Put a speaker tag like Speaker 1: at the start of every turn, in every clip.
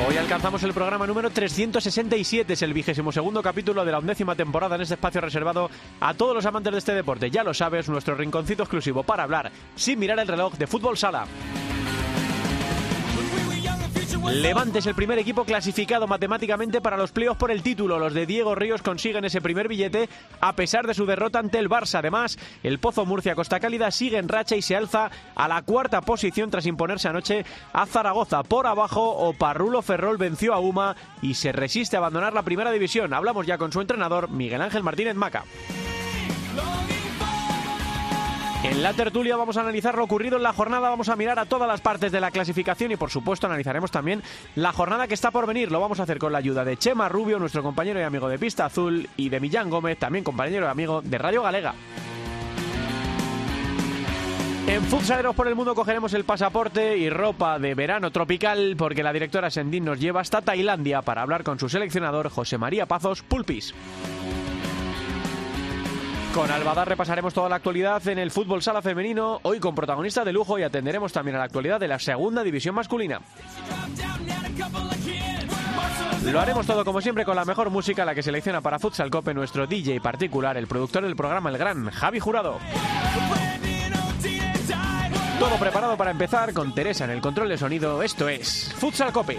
Speaker 1: Hoy alcanzamos el programa número 367, es el vigésimo segundo capítulo de la undécima temporada en este espacio reservado a todos los amantes de este deporte. Ya lo sabes, nuestro rinconcito exclusivo para hablar sin mirar el reloj de fútbol sala. Levante es el primer equipo clasificado matemáticamente para los playoffs por el título. Los de Diego Ríos consiguen ese primer billete a pesar de su derrota ante el Barça. Además, el Pozo Murcia Costa Cálida sigue en racha y se alza a la cuarta posición tras imponerse anoche a Zaragoza. Por abajo, Oparrulo Ferrol venció a Uma y se resiste a abandonar la primera división. Hablamos ya con su entrenador, Miguel Ángel Martínez Maca. En la tertulia vamos a analizar lo ocurrido en la jornada, vamos a mirar a todas las partes de la clasificación y por supuesto analizaremos también la jornada que está por venir. Lo vamos a hacer con la ayuda de Chema Rubio, nuestro compañero y amigo de Pista Azul, y de Millán Gómez, también compañero y amigo de Radio Galega. En Futsaleros por el Mundo cogeremos el pasaporte y ropa de verano tropical porque la directora Sendin nos lleva hasta Tailandia para hablar con su seleccionador José María Pazos Pulpis. Con Albadar repasaremos toda la actualidad en el fútbol sala femenino, hoy con protagonista de lujo y atenderemos también a la actualidad de la segunda división masculina. Lo haremos todo como siempre con la mejor música, la que selecciona para Futsal Cope nuestro DJ particular, el productor del programa, el gran Javi Jurado. Todo preparado para empezar con Teresa en el control de sonido. Esto es Futsal Cope.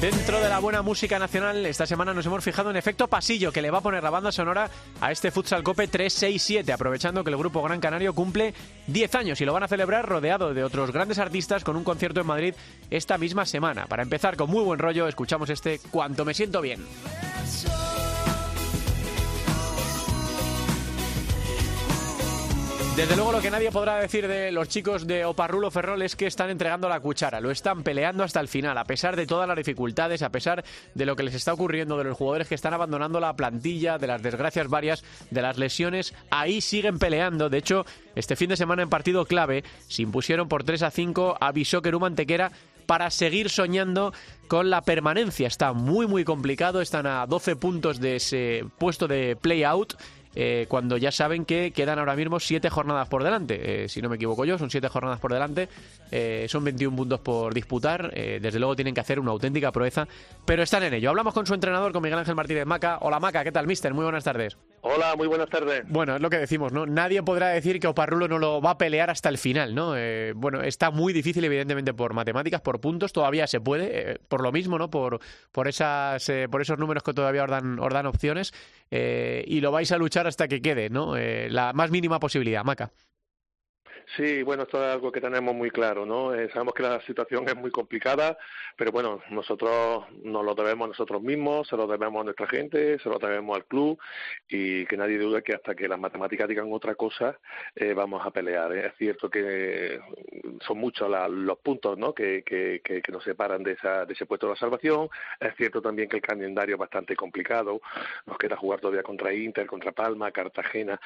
Speaker 1: Dentro de la buena música nacional, esta semana nos hemos fijado en Efecto Pasillo, que le va a poner la banda sonora a este Futsal Cope 367, aprovechando que el grupo Gran Canario cumple 10 años y lo van a celebrar rodeado de otros grandes artistas con un concierto en Madrid esta misma semana. Para empezar con muy buen rollo, escuchamos este Cuanto me siento bien. Desde luego lo que nadie podrá decir de los chicos de Oparrulo Ferrol es que están entregando la cuchara, lo están peleando hasta el final, a pesar de todas las dificultades, a pesar de lo que les está ocurriendo, de los jugadores que están abandonando la plantilla, de las desgracias varias, de las lesiones, ahí siguen peleando. De hecho, este fin de semana en partido clave se impusieron por 3 a 5 a Bishoker Mantequera para seguir soñando con la permanencia. Está muy muy complicado, están a 12 puntos de ese puesto de play-out eh, cuando ya saben que quedan ahora mismo siete jornadas por delante. Eh, si no me equivoco yo, son siete jornadas por delante. Eh, son 21 puntos por disputar. Eh, desde luego tienen que hacer una auténtica proeza, pero están en ello. Hablamos con su entrenador, con Miguel Ángel Martínez Maca. Hola Maca, ¿qué tal, mister? Muy buenas tardes.
Speaker 2: Hola, muy buenas tardes.
Speaker 1: Bueno, es lo que decimos, ¿no? Nadie podrá decir que Oparrulo no lo va a pelear hasta el final, ¿no? Eh, bueno, está muy difícil, evidentemente, por matemáticas, por puntos, todavía se puede, eh, por lo mismo, ¿no? Por, por, esas, eh, por esos números que todavía os dan, os dan opciones, eh, y lo vais a luchar hasta que quede, ¿no? Eh, la más mínima posibilidad, Maca.
Speaker 2: Sí, bueno, esto es algo que tenemos muy claro, ¿no? Eh, sabemos que la situación es muy complicada, pero bueno, nosotros nos lo debemos a nosotros mismos, se lo debemos a nuestra gente, se lo debemos al club y que nadie dude que hasta que las matemáticas digan otra cosa, eh, vamos a pelear. Es cierto que son muchos la, los puntos, ¿no? Que, que, que, que nos separan de, esa, de ese puesto de la salvación. Es cierto también que el calendario es bastante complicado. Nos queda jugar todavía contra Inter, contra Palma, Cartagena,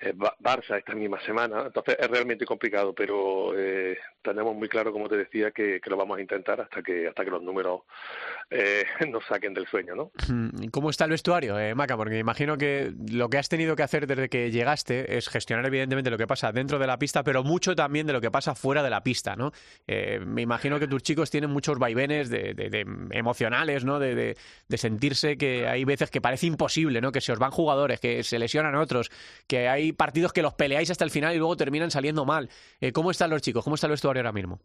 Speaker 2: eh, Barça esta misma semana. Entonces es realmente complicado, pero eh, tenemos muy claro, como te decía, que, lo vamos a intentar hasta que hasta que los números eh, nos saquen del sueño, ¿no?
Speaker 1: Mm, ¿Cómo está el vestuario, eh, Maca? Porque me imagino que lo que has tenido que hacer desde que llegaste es gestionar evidentemente lo que pasa dentro de la pista, pero mucho también de lo que pasa fuera de la pista, ¿no? Eh, me imagino que tus chicos tienen muchos vaivenes de, emocionales, ¿no? De, sentirse que hay veces que parece imposible, ¿no? Que se os van jugadores, que se lesionan otros, que hay partidos que los peleáis hasta el final y luego terminan saliendo mal. ¿Cómo están los chicos? ¿Cómo está el vestuario? ahora mismo.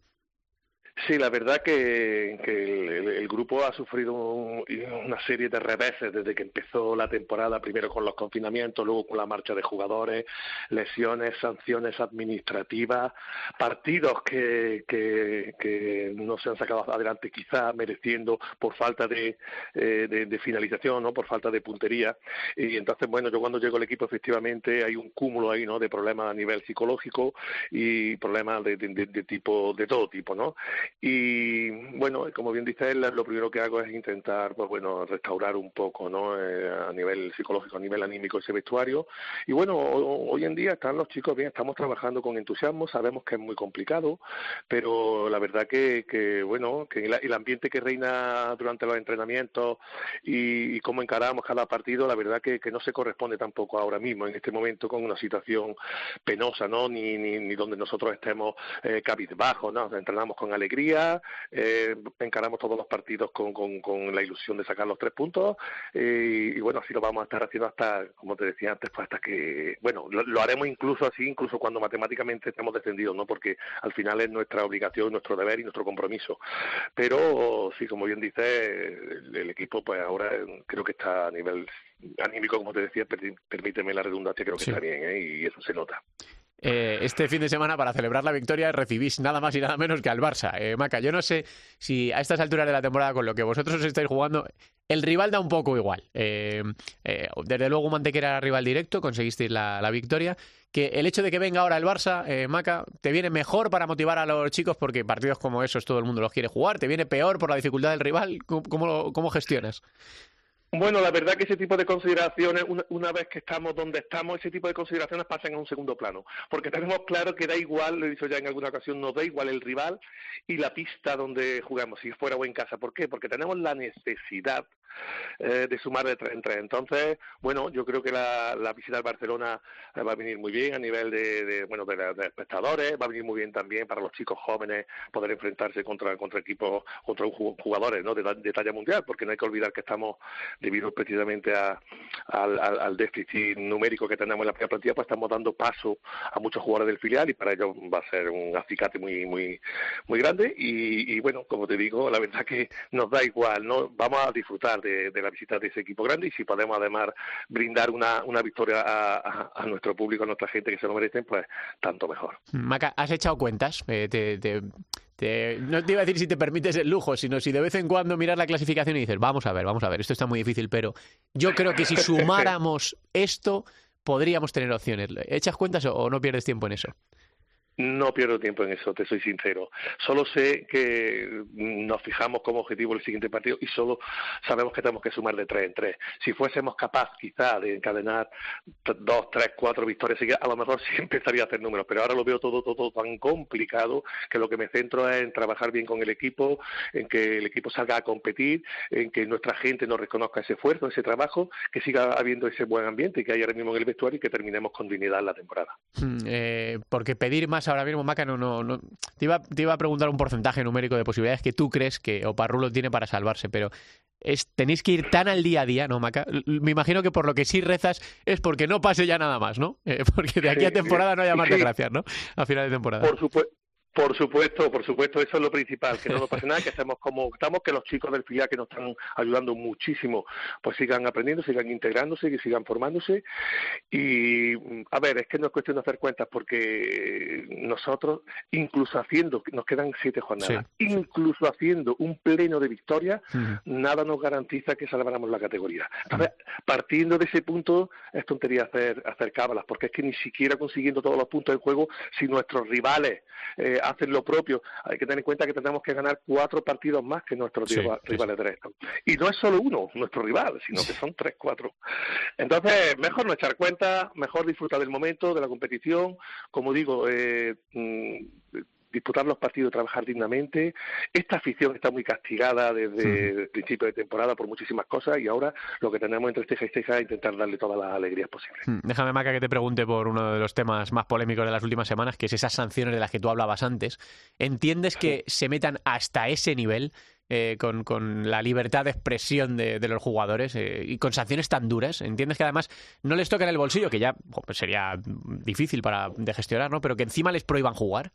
Speaker 2: Sí, la verdad que, el, grupo ha sufrido una serie de reveses desde que empezó la temporada, primero con los confinamientos, luego con la marcha de jugadores, lesiones, sanciones administrativas, partidos que, que, no se han sacado adelante quizá mereciendo por falta de, eh, de, finalización, ¿no? por falta de puntería. Y entonces, bueno, yo cuando llego al equipo efectivamente hay un cúmulo ahí ¿no? de problemas a nivel psicológico y problemas de, de tipo de todo tipo, ¿no? Y bueno, como bien dice él, lo primero que hago es intentar, pues bueno, restaurar un poco, ¿no? Eh, a nivel psicológico, a nivel anímico ese vestuario. Y bueno, hoy en día están los chicos bien, estamos trabajando con entusiasmo, sabemos que es muy complicado, pero la verdad que, que bueno, que el, ambiente que reina durante los entrenamientos y, cómo encaramos cada partido, la verdad que, que, no se corresponde tampoco ahora mismo, en este momento, con una situación penosa, ¿no? Ni, ni, ni donde nosotros estemos eh, cabizbajos, ¿no? Entrenamos con alegría eh, encaramos todos los partidos con, con, la ilusión de sacar los tres puntos eh, y, bueno, así lo vamos a estar haciendo hasta, como te decía antes, pues hasta que, bueno, lo, haremos incluso así, incluso cuando matemáticamente estemos descendidos, ¿no? Porque al final es nuestra obligación, nuestro deber y nuestro compromiso. Pero sí, como bien dice, el, equipo pues ahora creo que está a nivel anímico, como te decía, permíteme la redundancia, creo que está bien ¿eh? y eso se nota.
Speaker 1: Eh, este fin de semana para celebrar la victoria recibís nada más y nada menos que al Barça. Eh, Maca, yo no sé si a estas alturas de la temporada, con lo que vosotros os estáis jugando, el rival da un poco igual. Eh, desde luego Mantequera era rival directo, conseguisteis la, victoria. Que el hecho de que venga ahora el Barça, Maca, te viene mejor para motivar a los chicos porque partidos como esos todo el mundo los quiere jugar, te viene peor por la dificultad del rival. ¿Cómo, cómo gestionas?
Speaker 2: Bueno, la verdad que ese tipo de consideraciones, una, vez que estamos donde estamos, ese tipo de consideraciones pasan a un segundo plano, porque tenemos claro que da igual, lo he dicho ya en alguna ocasión, nos da igual el rival y la pista donde jugamos, si fuera o en casa. ¿Por qué? Porque tenemos la necesidad eh, de sumar de tres en tres. Entonces, bueno, yo creo que la, visita al Barcelona eh, va a venir muy bien a nivel de, bueno de, espectadores, va a venir muy bien también para los chicos jóvenes poder enfrentarse contra contra equipos, contra jugadores ¿no? de, talla mundial, porque no hay que olvidar que estamos debido precisamente a, al, déficit numérico que tenemos en la primera plantilla, pues estamos dando paso a muchos jugadores del filial y para ellos va a ser un acicate muy muy muy grande y, y bueno, como te digo, la verdad que nos da igual, no vamos a disfrutar de, la visita de ese equipo grande y si podemos además brindar una, una victoria a, nuestro público, a nuestra gente que se lo merecen, pues tanto mejor.
Speaker 1: Maca, ¿has echado cuentas? Eh, te, no te iba a decir si te permites el lujo, sino si de vez en cuando miras la clasificación y dices, vamos a ver, vamos a ver, esto está muy difícil, pero yo creo que si sumáramos esto, podríamos tener opciones. ¿Echas cuentas o no pierdes tiempo en eso?
Speaker 2: No pierdo tiempo en eso, te soy sincero. Solo sé que nos fijamos como objetivo el siguiente partido y solo sabemos que tenemos que sumar de tres en tres. Si fuésemos capaces quizá de encadenar dos, tres, cuatro victorias a lo mejor sí empezaría a hacer números, pero ahora lo veo todo, todo, tan complicado que lo que me centro es en trabajar bien con el equipo, en que el equipo salga a competir, en que nuestra gente nos reconozca ese esfuerzo, ese trabajo, que siga habiendo ese buen ambiente que hay ahora mismo en el vestuario y que terminemos con dignidad la temporada.
Speaker 1: Hmm, eh, porque pedir más ahora mismo, Maca, no, no, Te, iba, te iba a preguntar un porcentaje numérico de posibilidades que tú crees que Oparrulo tiene para salvarse, pero es, tenéis que ir tan al día a día, ¿no, Maca? Me imagino que por lo que sí rezas es porque no pase ya nada más, ¿no? Eh, porque de aquí a temporada no haya más desgracias, ¿no? A final de temporada.
Speaker 2: Por supuesto. Por supuesto, por supuesto, eso es lo principal, que no nos pase nada, que estemos como estamos, que los chicos del filial que nos están ayudando muchísimo, pues sigan aprendiendo, sigan integrándose, que sigan formándose. Y, a ver, es que no es cuestión de hacer cuentas, porque nosotros, incluso haciendo, nos quedan siete jornadas, incluso haciendo un pleno de victoria, nada nos garantiza que salváramos la categoría. Entonces, partiendo de ese punto, es tontería hacer, hacer cábalas, porque es que ni siquiera consiguiendo todos los puntos del juego, si nuestros rivales... Eh, hacen lo propio. Hay que tener en cuenta que tenemos que ganar cuatro partidos más que nuestros rivales directos. Y no es solo uno, nuestro rival, sino que son tres, cuatro. Entonces, mejor no echar cuenta, mejor disfrutar del momento, de la competición. Como digo, eh, mm, disputar los partidos, trabajar dignamente. Esta afición está muy castigada desde el principio de temporada por muchísimas cosas y ahora lo que tenemos entre ceja y ceja es intentar darle todas las alegrías posibles.
Speaker 1: Hmm. Déjame, Maca, que te pregunte por uno de los temas más polémicos de las últimas semanas, que es esas sanciones de las que tú hablabas antes. ¿Entiendes que se metan hasta ese nivel? Eh, con, la libertad de expresión de, los jugadores eh, y con sanciones tan duras. Entiendes que además no les toca en el bolsillo, que ya sería difícil para de gestionar, ¿no? Pero que encima les prohíban jugar.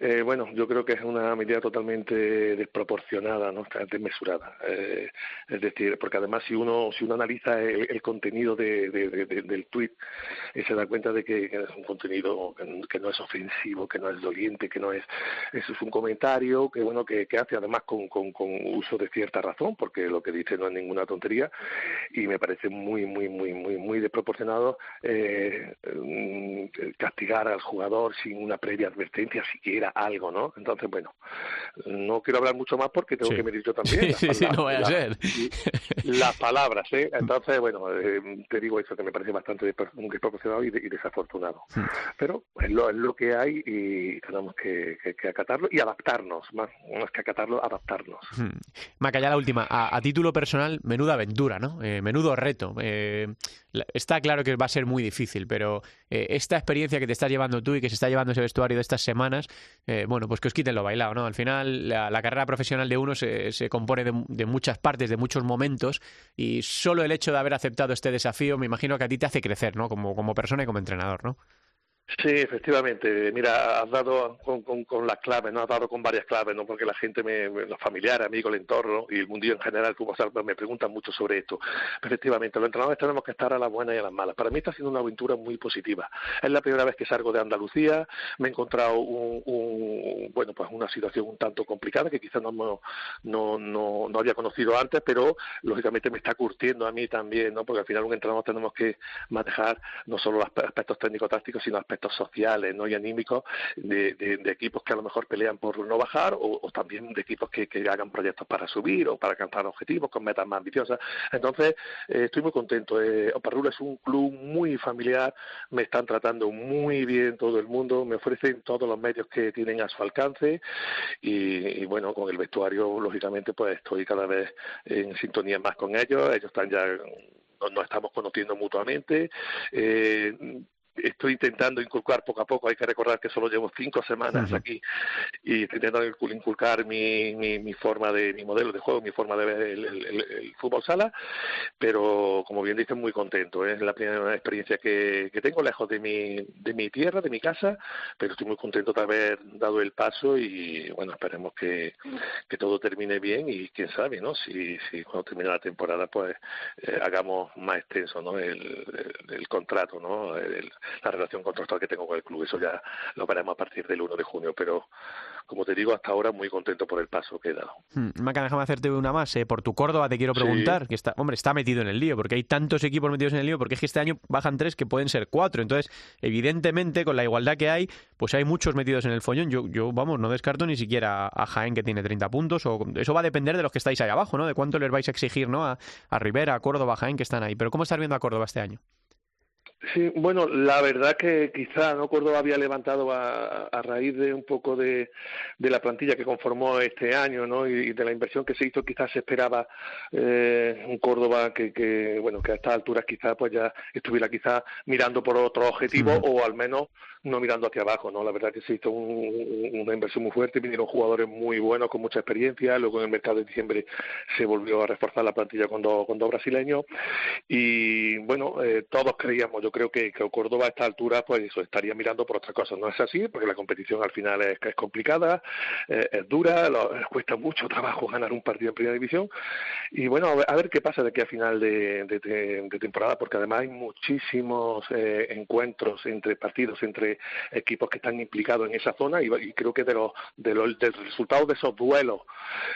Speaker 2: Eh, bueno, yo creo que es una medida totalmente desproporcionada, ¿no? desmesurada. Eh, es decir, porque además si uno si uno analiza el, contenido de, del tuit, eh, se da cuenta de que, es un contenido que, no es ofensivo, que no es doliente, que no es eso es un comentario que bueno que, hace además con, con, con, uso de cierta razón, porque lo que dice no es ninguna tontería y me parece muy muy muy muy muy desproporcionado eh, mm, castigar al jugador sin una previa advertencia siquiera algo, ¿no? Entonces, bueno, no quiero hablar mucho más porque tengo que medir yo también.
Speaker 1: Sí, sí, no vaya a ser.
Speaker 2: Las palabras, ¿eh? Entonces, bueno, eh, te digo eso que me parece bastante desproporcionado y, desafortunado. Hmm. Pero es lo, es lo que hay y tenemos que, acatarlo y adaptarnos, más, más que acatarlo, adaptarnos.
Speaker 1: Hmm. Maca, ya la última. A, título personal, menuda aventura, ¿no? Eh, menudo reto. Eh, está claro que va a ser muy difícil, pero esta experiencia que te estás llevando tú y que se está llevando ese vestuario de estas semanas, eh, bueno, pues que os quiten lo bailado, ¿no? Al final, la, carrera profesional de uno se, se compone de, muchas partes, de muchos momentos, y solo el hecho de haber aceptado este desafío, me imagino que a ti te hace crecer, ¿no? Como, como persona y como entrenador, ¿no?
Speaker 2: Sí, efectivamente. Mira, has dado con, con, las claves, ¿no? Has dado con varias claves, ¿no? Porque la gente, me, los familiares, amigos, el entorno y el mundillo en general, como me preguntan mucho sobre esto. Efectivamente, los entrenadores tenemos que estar a las buenas y a las malas. Para mí está siendo una aventura muy positiva. Es la primera vez que salgo de Andalucía, me he encontrado un, bueno, pues una situación un tanto complicada que quizás no, no, no, no había conocido antes, pero lógicamente me está curtiendo a mí también, ¿no? Porque al final un entrenador tenemos que manejar no solo los aspectos técnico-tácticos, sino aspectos sociales ¿no? y anímicos de, equipos que a lo mejor pelean por no bajar o, también de equipos que, hagan proyectos para subir o para alcanzar objetivos con metas más ambiciosas. Entonces, eh, estoy muy contento. Eh, Oparrula es un club muy familiar, me están tratando muy bien todo el mundo, me ofrecen todos los medios que tienen a su alcance y, bueno, con el vestuario, lógicamente, pues estoy cada vez en sintonía más con ellos. Ellos están ya nos, estamos conociendo mutuamente. Eh, estoy intentando inculcar poco a poco, hay que recordar que solo llevo cinco semanas aquí y estoy intentando inculcar mi, mi, forma de, mi modelo de juego, mi forma de ver el, fútbol sala, pero como bien dicen, muy contento. ¿eh? Es la primera experiencia que, que, tengo lejos de mi, de mi tierra, de mi casa, pero estoy muy contento de haber dado el paso y bueno, esperemos que, que todo termine bien y quién sabe, ¿no? Si, si cuando termine la temporada pues eh, hagamos más extenso, ¿no? El, el, contrato, ¿no? El, la relación contractual que tengo con el club. Eso ya lo veremos a partir del 1 de junio, pero como te digo, hasta ahora muy contento por el paso que he dado.
Speaker 1: Hmm. Maca, déjame hacerte una más. Eh. Por tu Córdoba te quiero preguntar, que está, hombre, está metido en el lío, porque hay tantos equipos metidos en el lío, porque es que este año bajan tres que pueden ser cuatro. Entonces, evidentemente, con la igualdad que hay, pues hay muchos metidos en el follón. Yo, yo vamos, no descarto ni siquiera a Jaén, que tiene 30 puntos, o eso va a depender de los que estáis ahí abajo, ¿no? De cuánto les vais a exigir, ¿no? A, a Rivera, a Córdoba, a Jaén, que están ahí. Pero ¿cómo estás viendo a Córdoba este año?
Speaker 2: Sí, bueno, la verdad que quizá no Córdoba había levantado a, a raíz de un poco de, de, la plantilla que conformó este año, ¿no? Y, de la inversión que se hizo, quizás se esperaba eh, un Córdoba que, que, bueno, que a estas alturas quizás pues ya estuviera quizás mirando por otro objetivo o al menos no mirando hacia abajo, ¿no? La verdad que se hizo una inversión muy fuerte, vinieron jugadores muy buenos con mucha experiencia, luego en el mercado de diciembre se volvió a reforzar la plantilla con dos, con dos brasileños y bueno, eh, todos creíamos, yo creo que, que Córdoba a esta altura pues eso, estaría mirando por otra cosa, no es así, porque la competición al final es, es complicada, eh, es dura, cuesta mucho trabajo ganar un partido en primera división. Y bueno, a ver, qué pasa de aquí a final de, de, temporada, porque además hay muchísimos eh, encuentros entre partidos, entre equipos que están implicados en esa zona y, creo que de los, de los del resultado de esos duelos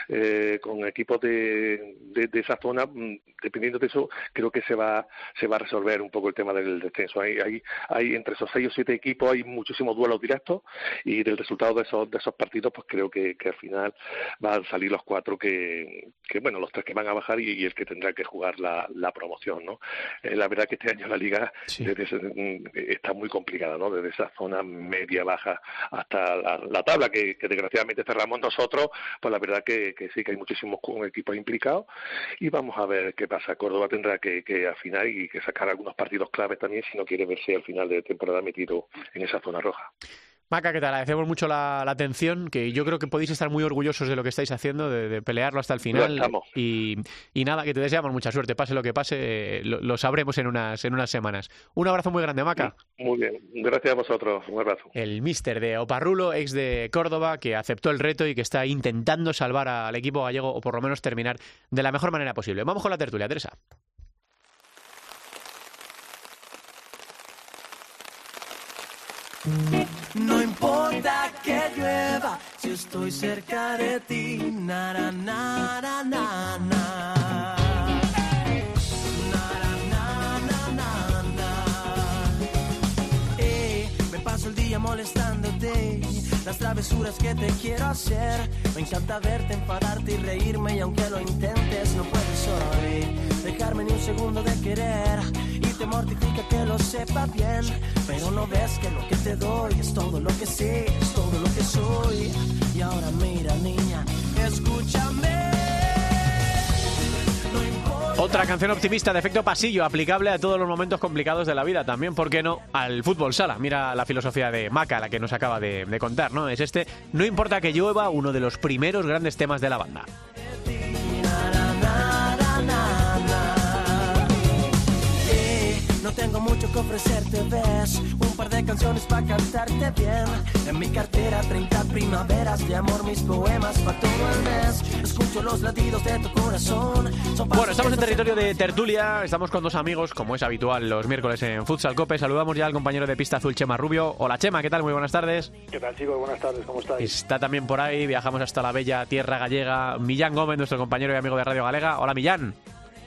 Speaker 2: eh, con equipos de, de, esa zona mm, dependiendo de eso, creo que se va, se va a resolver un poco el tema del descenso. Hay, hay, hay entre esos seis o siete equipos hay muchísimos duelos directos y del resultado de esos, de esos partidos, pues creo que, que al final van a salir los cuatro que, que, bueno, los tres que van a bajar y, el que tendrá que jugar la, la promoción, ¿no? Eh, la verdad que este año la liga mm, está muy complicada, ¿no? Desde esa zona media baja hasta la, tabla que, que, desgraciadamente cerramos nosotros, pues la verdad que, que sí que hay muchísimos equipos implicados y vamos a ver qué pasa. Córdoba tendrá que, que afinar y que sacar algunos partidos claves también si no quiere verse al final de temporada metido en esa zona roja.
Speaker 1: Maca, que te agradecemos mucho la, atención, que yo creo que podéis estar muy orgullosos de lo que estáis haciendo, de, pelearlo hasta el final. Y, y, nada, que te deseamos mucha suerte, pase lo que pase, lo, sabremos en unas, en unas semanas. Un abrazo muy grande, Maca.
Speaker 2: Muy bien, gracias a vosotros, un abrazo.
Speaker 1: El mister de Oparrulo, ex de Córdoba, que aceptó el reto y que está intentando salvar al equipo gallego o por lo menos terminar de la mejor manera posible. Vamos con la tertulia, Teresa.
Speaker 3: No importa que llueva, si estoy cerca de ti, na na na na. Paso el día molestándote, las travesuras que te quiero hacer. Me encanta verte, enfadarte y reírme, y aunque lo intentes, no puedes hoy dejarme ni un segundo de querer te mortifica que lo sepa bien, pero no ves que lo que te doy es todo lo que sé, es todo lo que soy. Y ahora mira, niña, escúchame.
Speaker 1: Otra canción optimista de efecto pasillo, aplicable a todos los momentos complicados de la vida, también, ¿por qué no?, al fútbol sala. Mira la filosofía de Maca, la que nos acaba de, de contar, ¿no? Es este, no importa que llueva, uno de los primeros grandes temas de la banda.
Speaker 3: Tengo mucho que ofrecerte, ves. Un par de canciones para cantarte bien. En mi cartera 30 primaveras de amor Mis poemas para todo el mes. Escucho los latidos de tu corazón.
Speaker 1: Bueno, estamos en territorio de tertulia. Estamos con dos amigos, como es habitual los miércoles en Futsal Cope. Saludamos ya al compañero de pista azul Chema Rubio. Hola Chema, ¿qué tal? Muy buenas tardes.
Speaker 4: ¿Qué tal chicos? Buenas tardes, ¿cómo estáis?
Speaker 1: Está también por ahí, viajamos hasta la bella tierra gallega Millán Gómez, nuestro compañero y amigo de Radio Galega. Hola Millán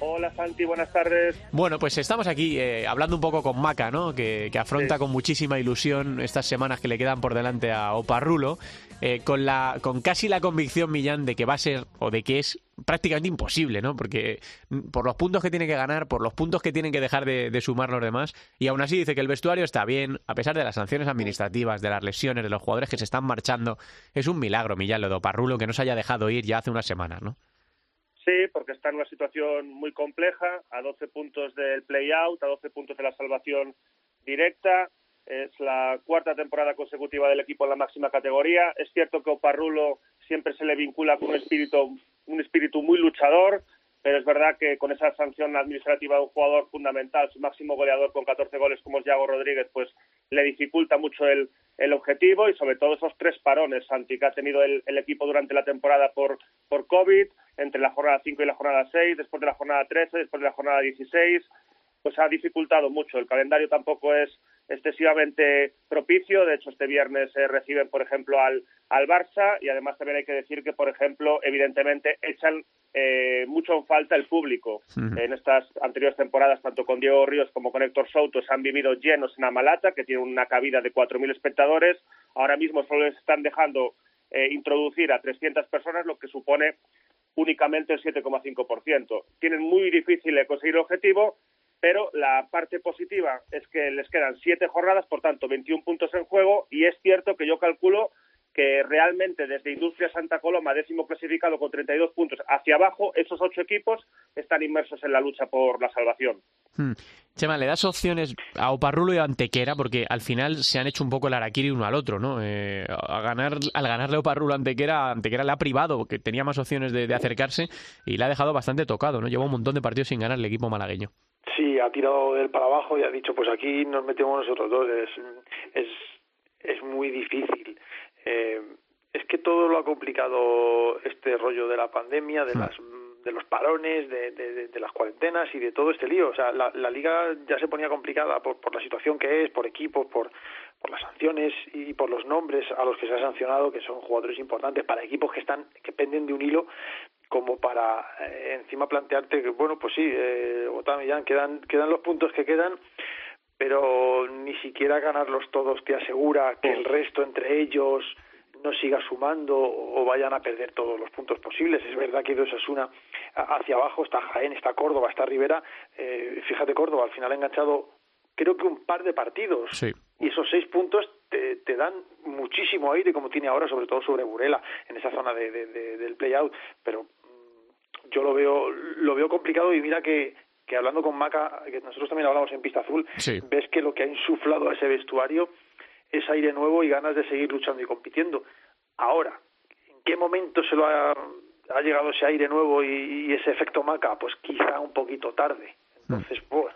Speaker 4: Hola Santi, buenas tardes.
Speaker 1: Bueno, pues estamos aquí eh, hablando un poco con Maca, ¿no? Que, afronta con muchísima ilusión estas semanas que le quedan por delante a Oparrulo, eh, con, la, con casi la convicción, Millán, de que va a ser o de que es prácticamente imposible, ¿no? Porque mm, por los puntos que tiene que ganar, por los puntos que tienen que dejar de, sumar los demás, y aún así dice que el vestuario está bien, a pesar de las sanciones administrativas, de las lesiones, de los jugadores que se están marchando, es un milagro, Millán, lo de Oparrulo, que no se haya dejado ir ya hace unas semanas, ¿no?
Speaker 4: Sí, porque está en una situación muy compleja, a 12 puntos del play-out, a 12 puntos de la salvación directa. Es la cuarta temporada consecutiva del equipo en la máxima categoría. Es cierto que Oparrulo siempre se le vincula con un espíritu, un espíritu muy luchador, pero es verdad que con esa sanción administrativa de un jugador fundamental, su máximo goleador con 14 goles como es Yago Rodríguez, pues le dificulta mucho el, el objetivo y sobre todo esos tres parones, Santi, que ha tenido el, el equipo durante la temporada por, por COVID, entre la jornada 5 y la jornada 6, después de la jornada 13, después de la jornada 16, pues ha dificultado mucho. El calendario tampoco es excesivamente propicio. De hecho, este viernes se reciben, por ejemplo, al, al Barça y además también hay que decir que, por ejemplo, evidentemente echan eh, mucho en falta el público. En estas anteriores temporadas, tanto con Diego Ríos como con Héctor Souto, se han vivido llenos en Amalata, que tiene una cabida de 4.000 espectadores. Ahora mismo solo les están dejando eh, introducir a 300 personas, lo que supone únicamente el 7,5%. Tienen muy difícil conseguir el objetivo, pero la parte positiva es que les quedan siete jornadas, por tanto 21 puntos en juego, y es cierto que yo calculo que realmente desde Industria Santa Coloma, décimo clasificado con 32 puntos, hacia abajo, esos ocho equipos están inmersos en la lucha por la salvación.
Speaker 1: Hmm. Chema, ¿le das opciones a Oparrulo y a Antequera? Porque al final se han hecho un poco el araquiri uno al otro, ¿no? Eh, a ganar, al ganarle a Oparrulo a Antequera, Antequera le ha privado, porque tenía más opciones de, acercarse y le ha dejado bastante tocado, ¿no? Lleva un montón de partidos sin ganar el equipo malagueño.
Speaker 4: Sí, ha tirado él para abajo y ha dicho, pues aquí nos metemos nosotros dos. Es, es, es muy difícil. Eh, es que todo lo ha complicado este rollo de la pandemia, de las de los parones, de, de, las cuarentenas y de todo este lío. O sea, la, la liga ya se ponía complicada por, por la situación que es, por equipos, por, por las sanciones y por los nombres a los que se ha sancionado, que son jugadores importantes para equipos que están que penden de un hilo
Speaker 5: como para eh, encima plantearte que, bueno, pues sí, eh, ya quedan, quedan los puntos que quedan, pero ni siquiera ganarlos todos te asegura que el resto entre ellos no siga sumando o vayan a perder todos los puntos posibles. Es verdad que es una hacia abajo, está Jaén, está Córdoba, está Rivera. Eh, fíjate, Córdoba al final ha enganchado creo que un par de partidos. Y esos seis puntos te, te, dan muchísimo aire, como tiene ahora, sobre todo sobre Burela, en esa zona de, del play-out. Pero mm, yo lo veo, lo veo complicado y mira que, que hablando con Maca, que nosotros también hablamos en Pista Azul, ves que lo que ha insuflado a ese vestuario es aire nuevo y ganas de seguir luchando y compitiendo. Ahora, ¿en qué momento se lo ha, ha llegado ese aire nuevo y, ese efecto Maca? Pues quizá un poquito tarde. Mm. Entonces, bueno,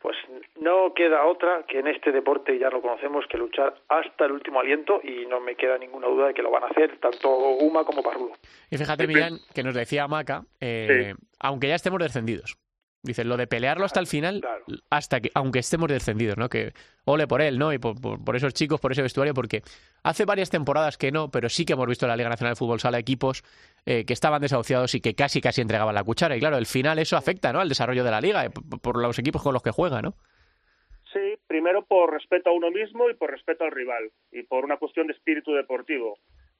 Speaker 5: pues no queda otra que en este deporte ya lo conocemos que luchar hasta el último aliento y no me queda ninguna duda de que lo van a hacer tanto Uma como Parrulo.
Speaker 1: Y fíjate, Millán, que nos decía Maca, eh, aunque ya estemos descendidos, Dice, lo de pelearlo hasta el final, hasta que, aunque estemos descendidos, ¿no? Que ole por él, ¿no? Y por, esos chicos, por ese vestuario, porque hace varias temporadas que no, pero sí que hemos visto en la Liga Nacional de Fútbol Sala equipos eh, que estaban desahuciados y que casi casi entregaban la cuchara. Y claro, el final eso afecta, ¿no? Al desarrollo de la liga, eh, por, los equipos con los que juega, ¿no?
Speaker 4: Sí, primero por respeto a uno mismo y por respeto al rival y por una cuestión de espíritu deportivo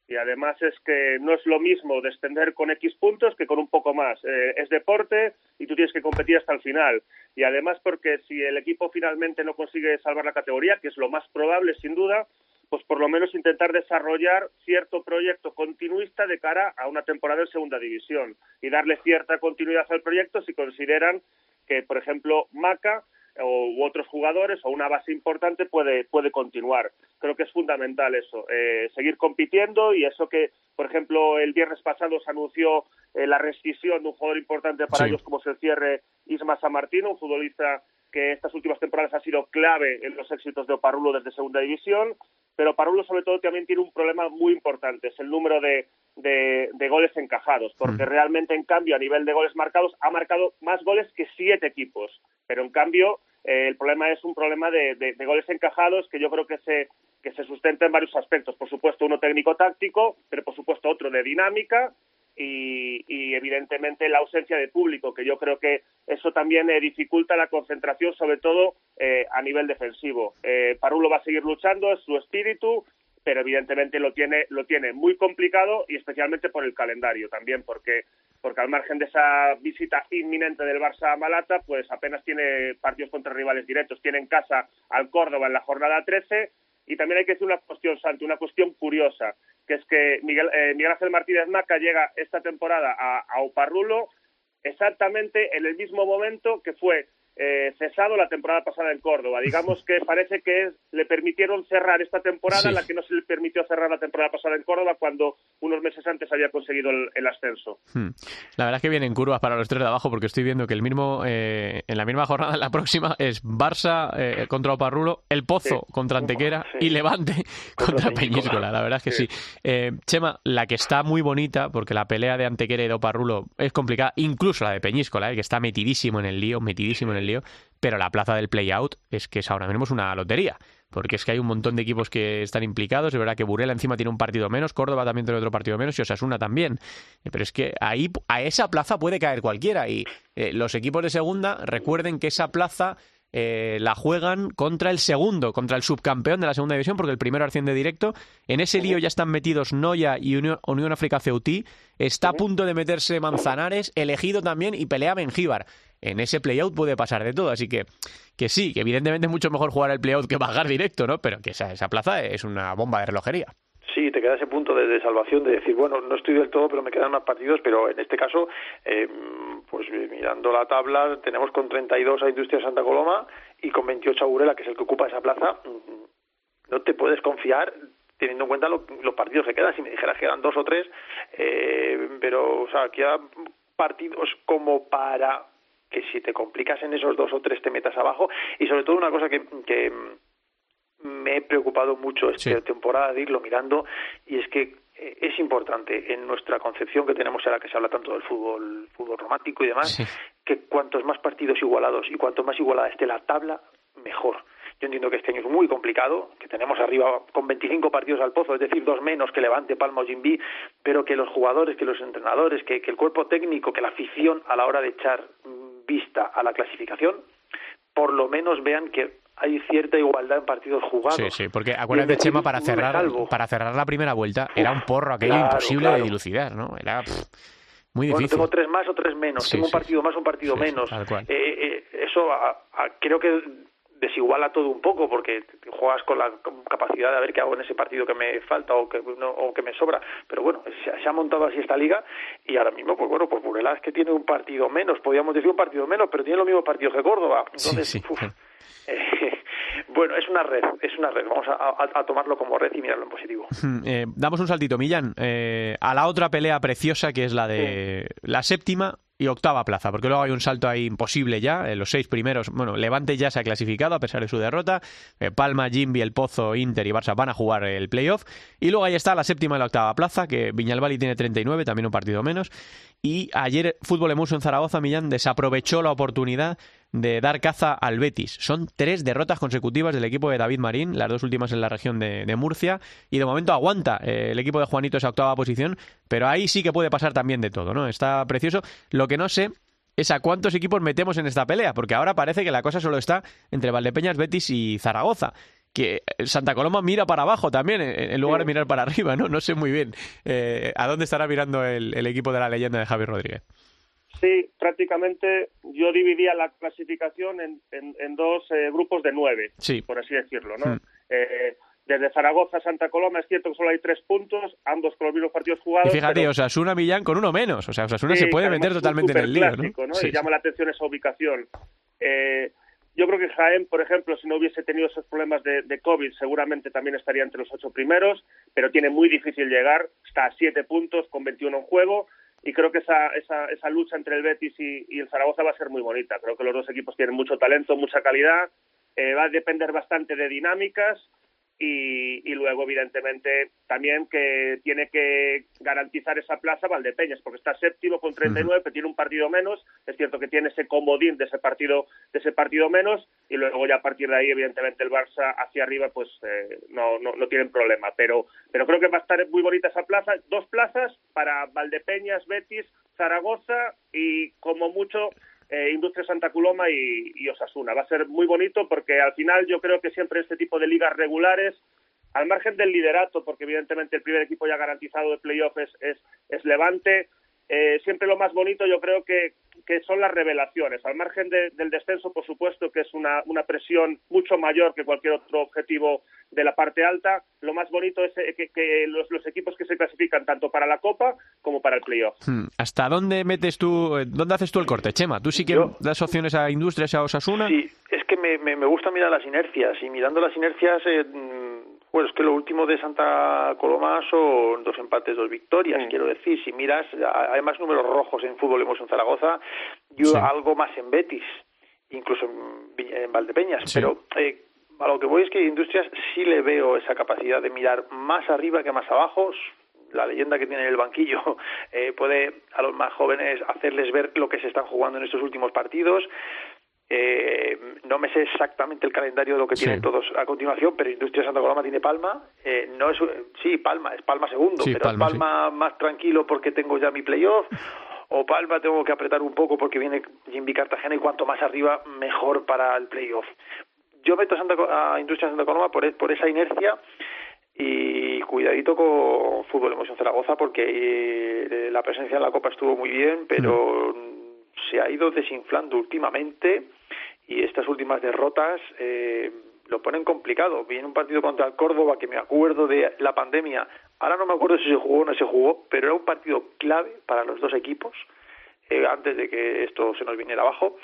Speaker 4: y además es que no es lo mismo descender con X puntos que con un poco más. Eh, es deporte y tú tienes que competir hasta el final. Y además porque si el equipo finalmente no consigue salvar la categoría, que es lo más probable sin duda, pues por lo menos intentar desarrollar cierto proyecto continuista de cara a una temporada en segunda división y darle cierta continuidad al proyecto si consideran que, por ejemplo, Maca o, u otros jugadores o una base importante puede, puede continuar. Creo que es fundamental eso, eh, seguir compitiendo y eso que, por ejemplo, el viernes pasado se anunció eh, la rescisión de un jugador importante para ellos como se cierre Isma San Martino, un futbolista que estas últimas temporadas ha sido clave en los éxitos de Oparulo desde segunda división, pero Oparulo sobre todo también tiene un problema muy importante, es el número de, de, goles encajados, porque mm. realmente en cambio a nivel de goles marcados ha marcado más goles que siete equipos, pero en cambio eh, el problema es un problema de, goles encajados que yo creo que se, que se sustenta en varios aspectos. Por supuesto, uno técnico-táctico, pero por supuesto otro de dinámica y, evidentemente la ausencia de público, que yo creo que eso también eh, dificulta la concentración, sobre todo eh, a nivel defensivo. Parulo va a seguir luchando, es su espíritu, pero evidentemente lo tiene, lo tiene muy complicado y especialmente por el calendario también, porque porque al margen de esa visita inminente del Barça a Malata, pues apenas tiene partidos contra rivales directos. Tiene en casa al Córdoba en la jornada 13 y también hay que decir una cuestión, Santi, una cuestión curiosa, que es que Miguel, eh, Miguel Ángel Martínez Maca llega esta temporada a, a Oparrulo exactamente en el mismo momento que fue eh, cesado la temporada pasada en Córdoba. Digamos que parece que le permitieron cerrar esta temporada, la que no se le permitió cerrar la temporada pasada en Córdoba cuando unos meses antes había conseguido el, ascenso.
Speaker 1: Hmm. La verdad es que vienen curvas para los tres de abajo porque estoy viendo que el mismo eh, en la misma jornada, la próxima, es Barça eh, contra Oparrulo, El Pozo contra Antequera y Levante contra, Peñíscola. La verdad es que sí. Chema, la que está muy bonita porque la pelea de Antequera y de Oparrulo es complicada, incluso la de Peñíscola, que está metidísimo en el lío, metidísimo en el pero la plaza del play-out es que es ahora mismo una lotería, porque es que hay un montón de equipos que están implicados, es verdad que Burela encima tiene un partido menos, Córdoba también tiene otro partido menos y Osasuna también, pero es que ahí a esa plaza puede caer cualquiera y eh, los equipos de segunda recuerden que esa plaza eh, la juegan contra el segundo, contra el subcampeón de la segunda división, porque el primero asciende directo. En ese lío ya están metidos Noya y Unión, África Ceutí. Está a punto de meterse Manzanares, elegido también, y pelea Benjíbar. En ese playout puede pasar de todo, así que, que sí, que evidentemente es mucho mejor jugar el playout que bajar directo, ¿no? Pero que esa, esa plaza es una bomba de relojería.
Speaker 5: Sí, te queda ese punto de, salvación de decir, bueno, no estoy del todo, pero me quedan más partidos, pero en este caso, eh, pues mirando la tabla, tenemos con 32 a Industria Santa Coloma y con 28 a Burela, que es el que ocupa esa plaza. No te puedes confiar teniendo en cuenta los partidos que quedan. Si me dijeras que eran dos o tres, eh, pero, o sea, queda partidos como para que si te complicas en esos dos o tres te metas abajo y sobre todo una cosa que me he preocupado mucho esta temporada de irlo mirando y es que eh, es importante en nuestra concepción que tenemos ahora que se habla tanto del fútbol fútbol romántico y demás que cuantos más partidos igualados y cuanto más igualada esté la tabla mejor. Yo entiendo que este año es muy complicado, que tenemos arriba con 25 partidos al pozo, es decir, dos menos que Levante, Palma o Jimby, pero que los jugadores, que los entrenadores, que, que el cuerpo técnico, que la afición a la hora de echar vista a la clasificación, por lo menos vean que hay cierta igualdad en partidos jugados.
Speaker 1: Sí, sí, porque acuérdate, Chema, para cerrar, para cerrar la primera vuelta, era un porro aquello imposible de dilucidar, ¿no? Era muy difícil.
Speaker 5: tengo tres más o tres menos, tengo un partido más o un partido menos. Eh, eh, eso creo que desiguala todo un poco porque juegas con la capacidad de ver qué hago en ese partido que me falta o que, o que me sobra. Pero bueno, se, ha montado así esta liga y ahora mismo, pues bueno, pues Burela es que tiene un partido menos, podríamos decir un partido menos, pero tiene los mismos partidos que Córdoba. Entonces, eh, bueno, es una red, es una red. Vamos a, tomarlo como red y mirarlo en positivo.
Speaker 1: Eh, damos un saltito, Millán, eh, a la otra pelea preciosa que es la de la séptima y octava plaza, porque luego hay un salto ahí imposible ya, en los seis primeros, bueno, Levante ya se ha clasificado a pesar de su derrota, eh, Palma, Jimby, El Pozo, Inter y Barça van a jugar el playoff, y luego ahí está la séptima y la octava plaza, que Viñalbali tiene 39, también un partido menos, y ayer Fútbol Emuso en Zaragoza, Millán desaprovechó la oportunidad de dar caza al Betis. Son tres derrotas consecutivas del equipo de David Marín, las dos últimas en la región de, Murcia, y de momento aguanta eh, el equipo de Juanito esa octava posición, pero ahí sí que puede pasar también de todo, ¿no? Está precioso. Lo que no sé es a cuántos equipos metemos en esta pelea, porque ahora parece que la cosa solo está entre Valdepeñas, Betis y Zaragoza que Santa Coloma mira para abajo también, en lugar de mirar para arriba, ¿no? No sé muy bien eh, a dónde estará mirando el, el, equipo de la leyenda de Javi Rodríguez.
Speaker 4: Sí, prácticamente yo dividía la clasificación en, en, dos eh, grupos de nueve, por así decirlo, ¿no? Hmm. Eh, desde Zaragoza a Santa Coloma es cierto que solo hay tres puntos, ambos con los mismos partidos jugados.
Speaker 1: Y fíjate, Osasuna Millán con uno menos, o sea, Osasuna se puede meter totalmente en el lío, ¿no?
Speaker 4: y llama la atención esa ubicación. Eh, yo creo que Jaén, por ejemplo, si no hubiese tenido esos problemas de, de, COVID, seguramente también estaría entre los ocho primeros, pero tiene muy difícil llegar, está a siete puntos con 21 en juego y creo que esa, esa, esa lucha entre el Betis y, el Zaragoza va a ser muy bonita. Creo que los dos equipos tienen mucho talento, mucha calidad, eh, va a depender bastante de dinámicas y, luego, evidentemente, también que tiene que garantizar esa plaza Valdepeñas, porque está séptimo con 39, pero tiene un partido menos. Es cierto que tiene ese comodín de ese partido, de ese partido menos, y luego ya a partir de ahí, evidentemente, el Barça hacia arriba, pues eh, no, no, no tienen problema. Pero, pero creo que va a estar muy bonita esa plaza. Dos plazas para Valdepeñas, Betis, Zaragoza y como mucho eh, Industria Santa Coloma y, Osasuna. Va a ser muy bonito porque al final yo creo que siempre este tipo de ligas regulares, al margen del liderato, porque evidentemente el primer equipo ya garantizado de playoff es, es Levante, eh, siempre lo más bonito yo creo que, que son las revelaciones. Al margen del descenso, por supuesto, que es una, una, presión mucho mayor que cualquier otro objetivo de la parte alta, lo más bonito es eh, que, los, los, equipos que se clasifican tanto para la Copa como para el playoff.
Speaker 1: Hmm. ¿Hasta dónde metes tú, eh, dónde haces tú el corte, Chema? ¿Tú sí que das opciones a Industrias, a Osasuna?
Speaker 5: Sí, es que me, me, gusta mirar las inercias y mirando las inercias... Eh, pues es que lo último de Santa Coloma son dos empates, dos victorias. Quiero decir, si miras, hay más números rojos en fútbol hemos en Zaragoza, yo algo más en Betis, incluso en, Valdepeñas. Pero eh, a lo que voy es que Industrias sí le veo esa capacidad de mirar más arriba que más abajo. La leyenda que tiene en el banquillo eh, puede a los más jóvenes hacerles ver lo que se están jugando en estos últimos partidos. Eh, no me sé exactamente el calendario de lo que tienen todos a continuación, pero Industria Santa Coloma tiene Palma. Eh, no es, sí, Palma, es Palma segundo, pero Palma, es Palma más tranquilo porque tengo ya mi playoff. O Palma tengo que apretar un poco porque viene Jimmy Cartagena y cuanto más arriba, mejor para el playoff. Yo meto a, Santa, a Industria Santa Coloma por, por esa inercia y cuidadito con Fútbol Emoción Zaragoza porque eh, la presencia en la Copa estuvo muy bien, pero mm. se ha ido desinflando últimamente y estas últimas derrotas eh, lo ponen complicado. Viene un partido contra el Córdoba que me acuerdo de la pandemia. Ahora no me acuerdo si se jugó o no se jugó, pero era un partido clave para los dos equipos eh, antes de que esto se nos viniera abajo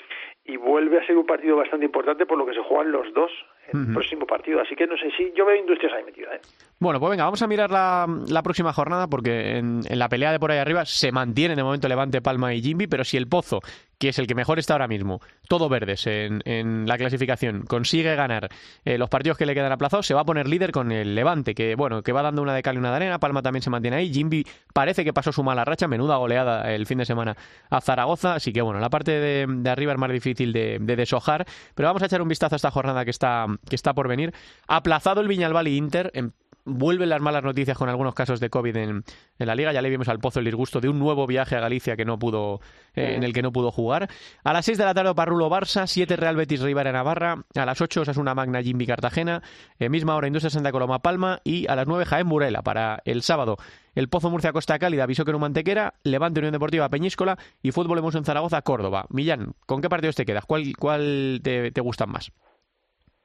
Speaker 5: y vuelve a ser un partido bastante importante por lo que se juegan los dos en el próximo partido. Así que no sé si yo veo Industrias ahí metida. ¿eh?
Speaker 1: Bueno, pues venga, vamos a mirar la, próxima jornada porque en, la pelea de por ahí arriba se mantiene de momento Levante, Palma y Jimby, pero si el Pozo, que es el que mejor está ahora mismo, todo verdes en, la clasificación, consigue ganar eh, los partidos que le quedan aplazados, se va a poner líder con el Levante, que bueno, que va dando una de cal y una de arena, Palma también se mantiene ahí, Jimby parece que pasó su mala racha, menuda goleada el fin de semana a Zaragoza, así que bueno, la parte de, arriba es más difícil de, de deshojar, pero vamos a echar un vistazo a esta jornada que está que está por venir. Aplazado el Viñalbal y Inter, en vuelven las malas noticias con algunos casos de COVID en, la liga. Ya le vimos al Pozo el disgusto de un nuevo viaje a Galicia que no pudo, eh, en el que no pudo jugar. A las 6 de la tarde Parrulo Barça, 7 Real Betis Rivera Navarra, a las 8 una Magna Jimmy Cartagena, eh, misma hora Industria Santa Coloma Palma y a las 9 Jaén Burela para el sábado. El Pozo Murcia Costa Cálida, Viso que no Mantequera, Levante Unión Deportiva Peñíscola y Fútbol Hemos en Zaragoza Córdoba. Millán, ¿con qué partidos te quedas? ¿Cuál, cuál te, te gustan más?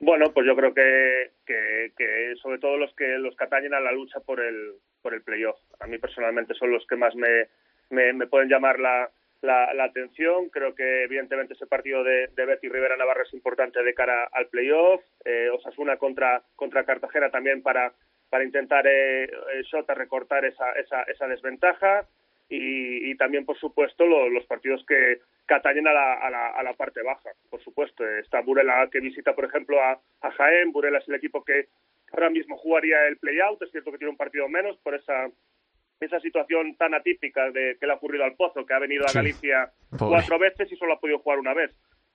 Speaker 4: Bueno, pues yo creo que, que, sobre todo los que los que atañen a la lucha por el por el playoff. A mí personalmente son los que más me, me, pueden llamar la, la, atención. Creo que evidentemente ese partido de, de Betty Rivera Navarra es importante de cara al playoff. Eh, Osasuna contra contra Cartagena también para para intentar eh, eh recortar esa, esa, esa desventaja y, también, por supuesto, los partidos que, que atañen a la, a, la, a la, parte baja, por supuesto. Está Burela que visita, por ejemplo, a, a Jaén. Burela es el equipo que ahora mismo jugaría el play-out. Es cierto que tiene un partido menos por esa esa situación tan atípica de que le ha ocurrido al Pozo, que ha venido a Galicia cuatro veces y solo ha podido jugar una vez.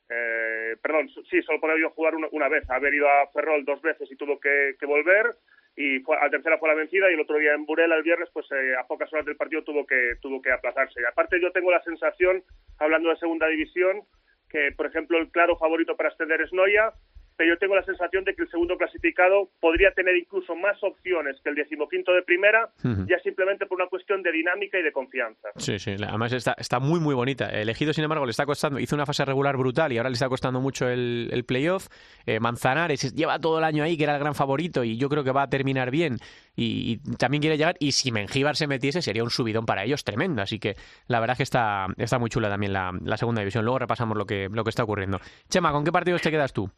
Speaker 4: Eh, perdón, sí, solo ha podido jugar una, una, vez. Ha venido a Ferrol dos veces y tuvo que, que volver y fue, a tercera fue la vencida y el otro día en Burela el viernes pues eh, a pocas horas del partido tuvo que tuvo que aplazarse. Y aparte yo tengo la sensación hablando de segunda división que por ejemplo el claro favorito para ascender es Noia yo tengo la sensación de que el segundo clasificado podría tener incluso más opciones que el decimoquinto de primera, ya simplemente por una cuestión de dinámica y de confianza.
Speaker 1: Sí, sí, además está, está muy, muy bonita. Elegido, sin embargo, le está costando, hizo una fase regular brutal y ahora le está costando mucho el, el playoff. Eh, Manzanares lleva todo el año ahí, que era el gran favorito, y yo creo que va a terminar bien. Y, también quiere llegar, y si Mengíbar se metiese, sería un subidón para ellos tremendo. Así que la verdad es que está, está muy chula también la, la segunda división. Luego repasamos lo que, lo que está ocurriendo. Chema, ¿con qué partidos te quedas tú?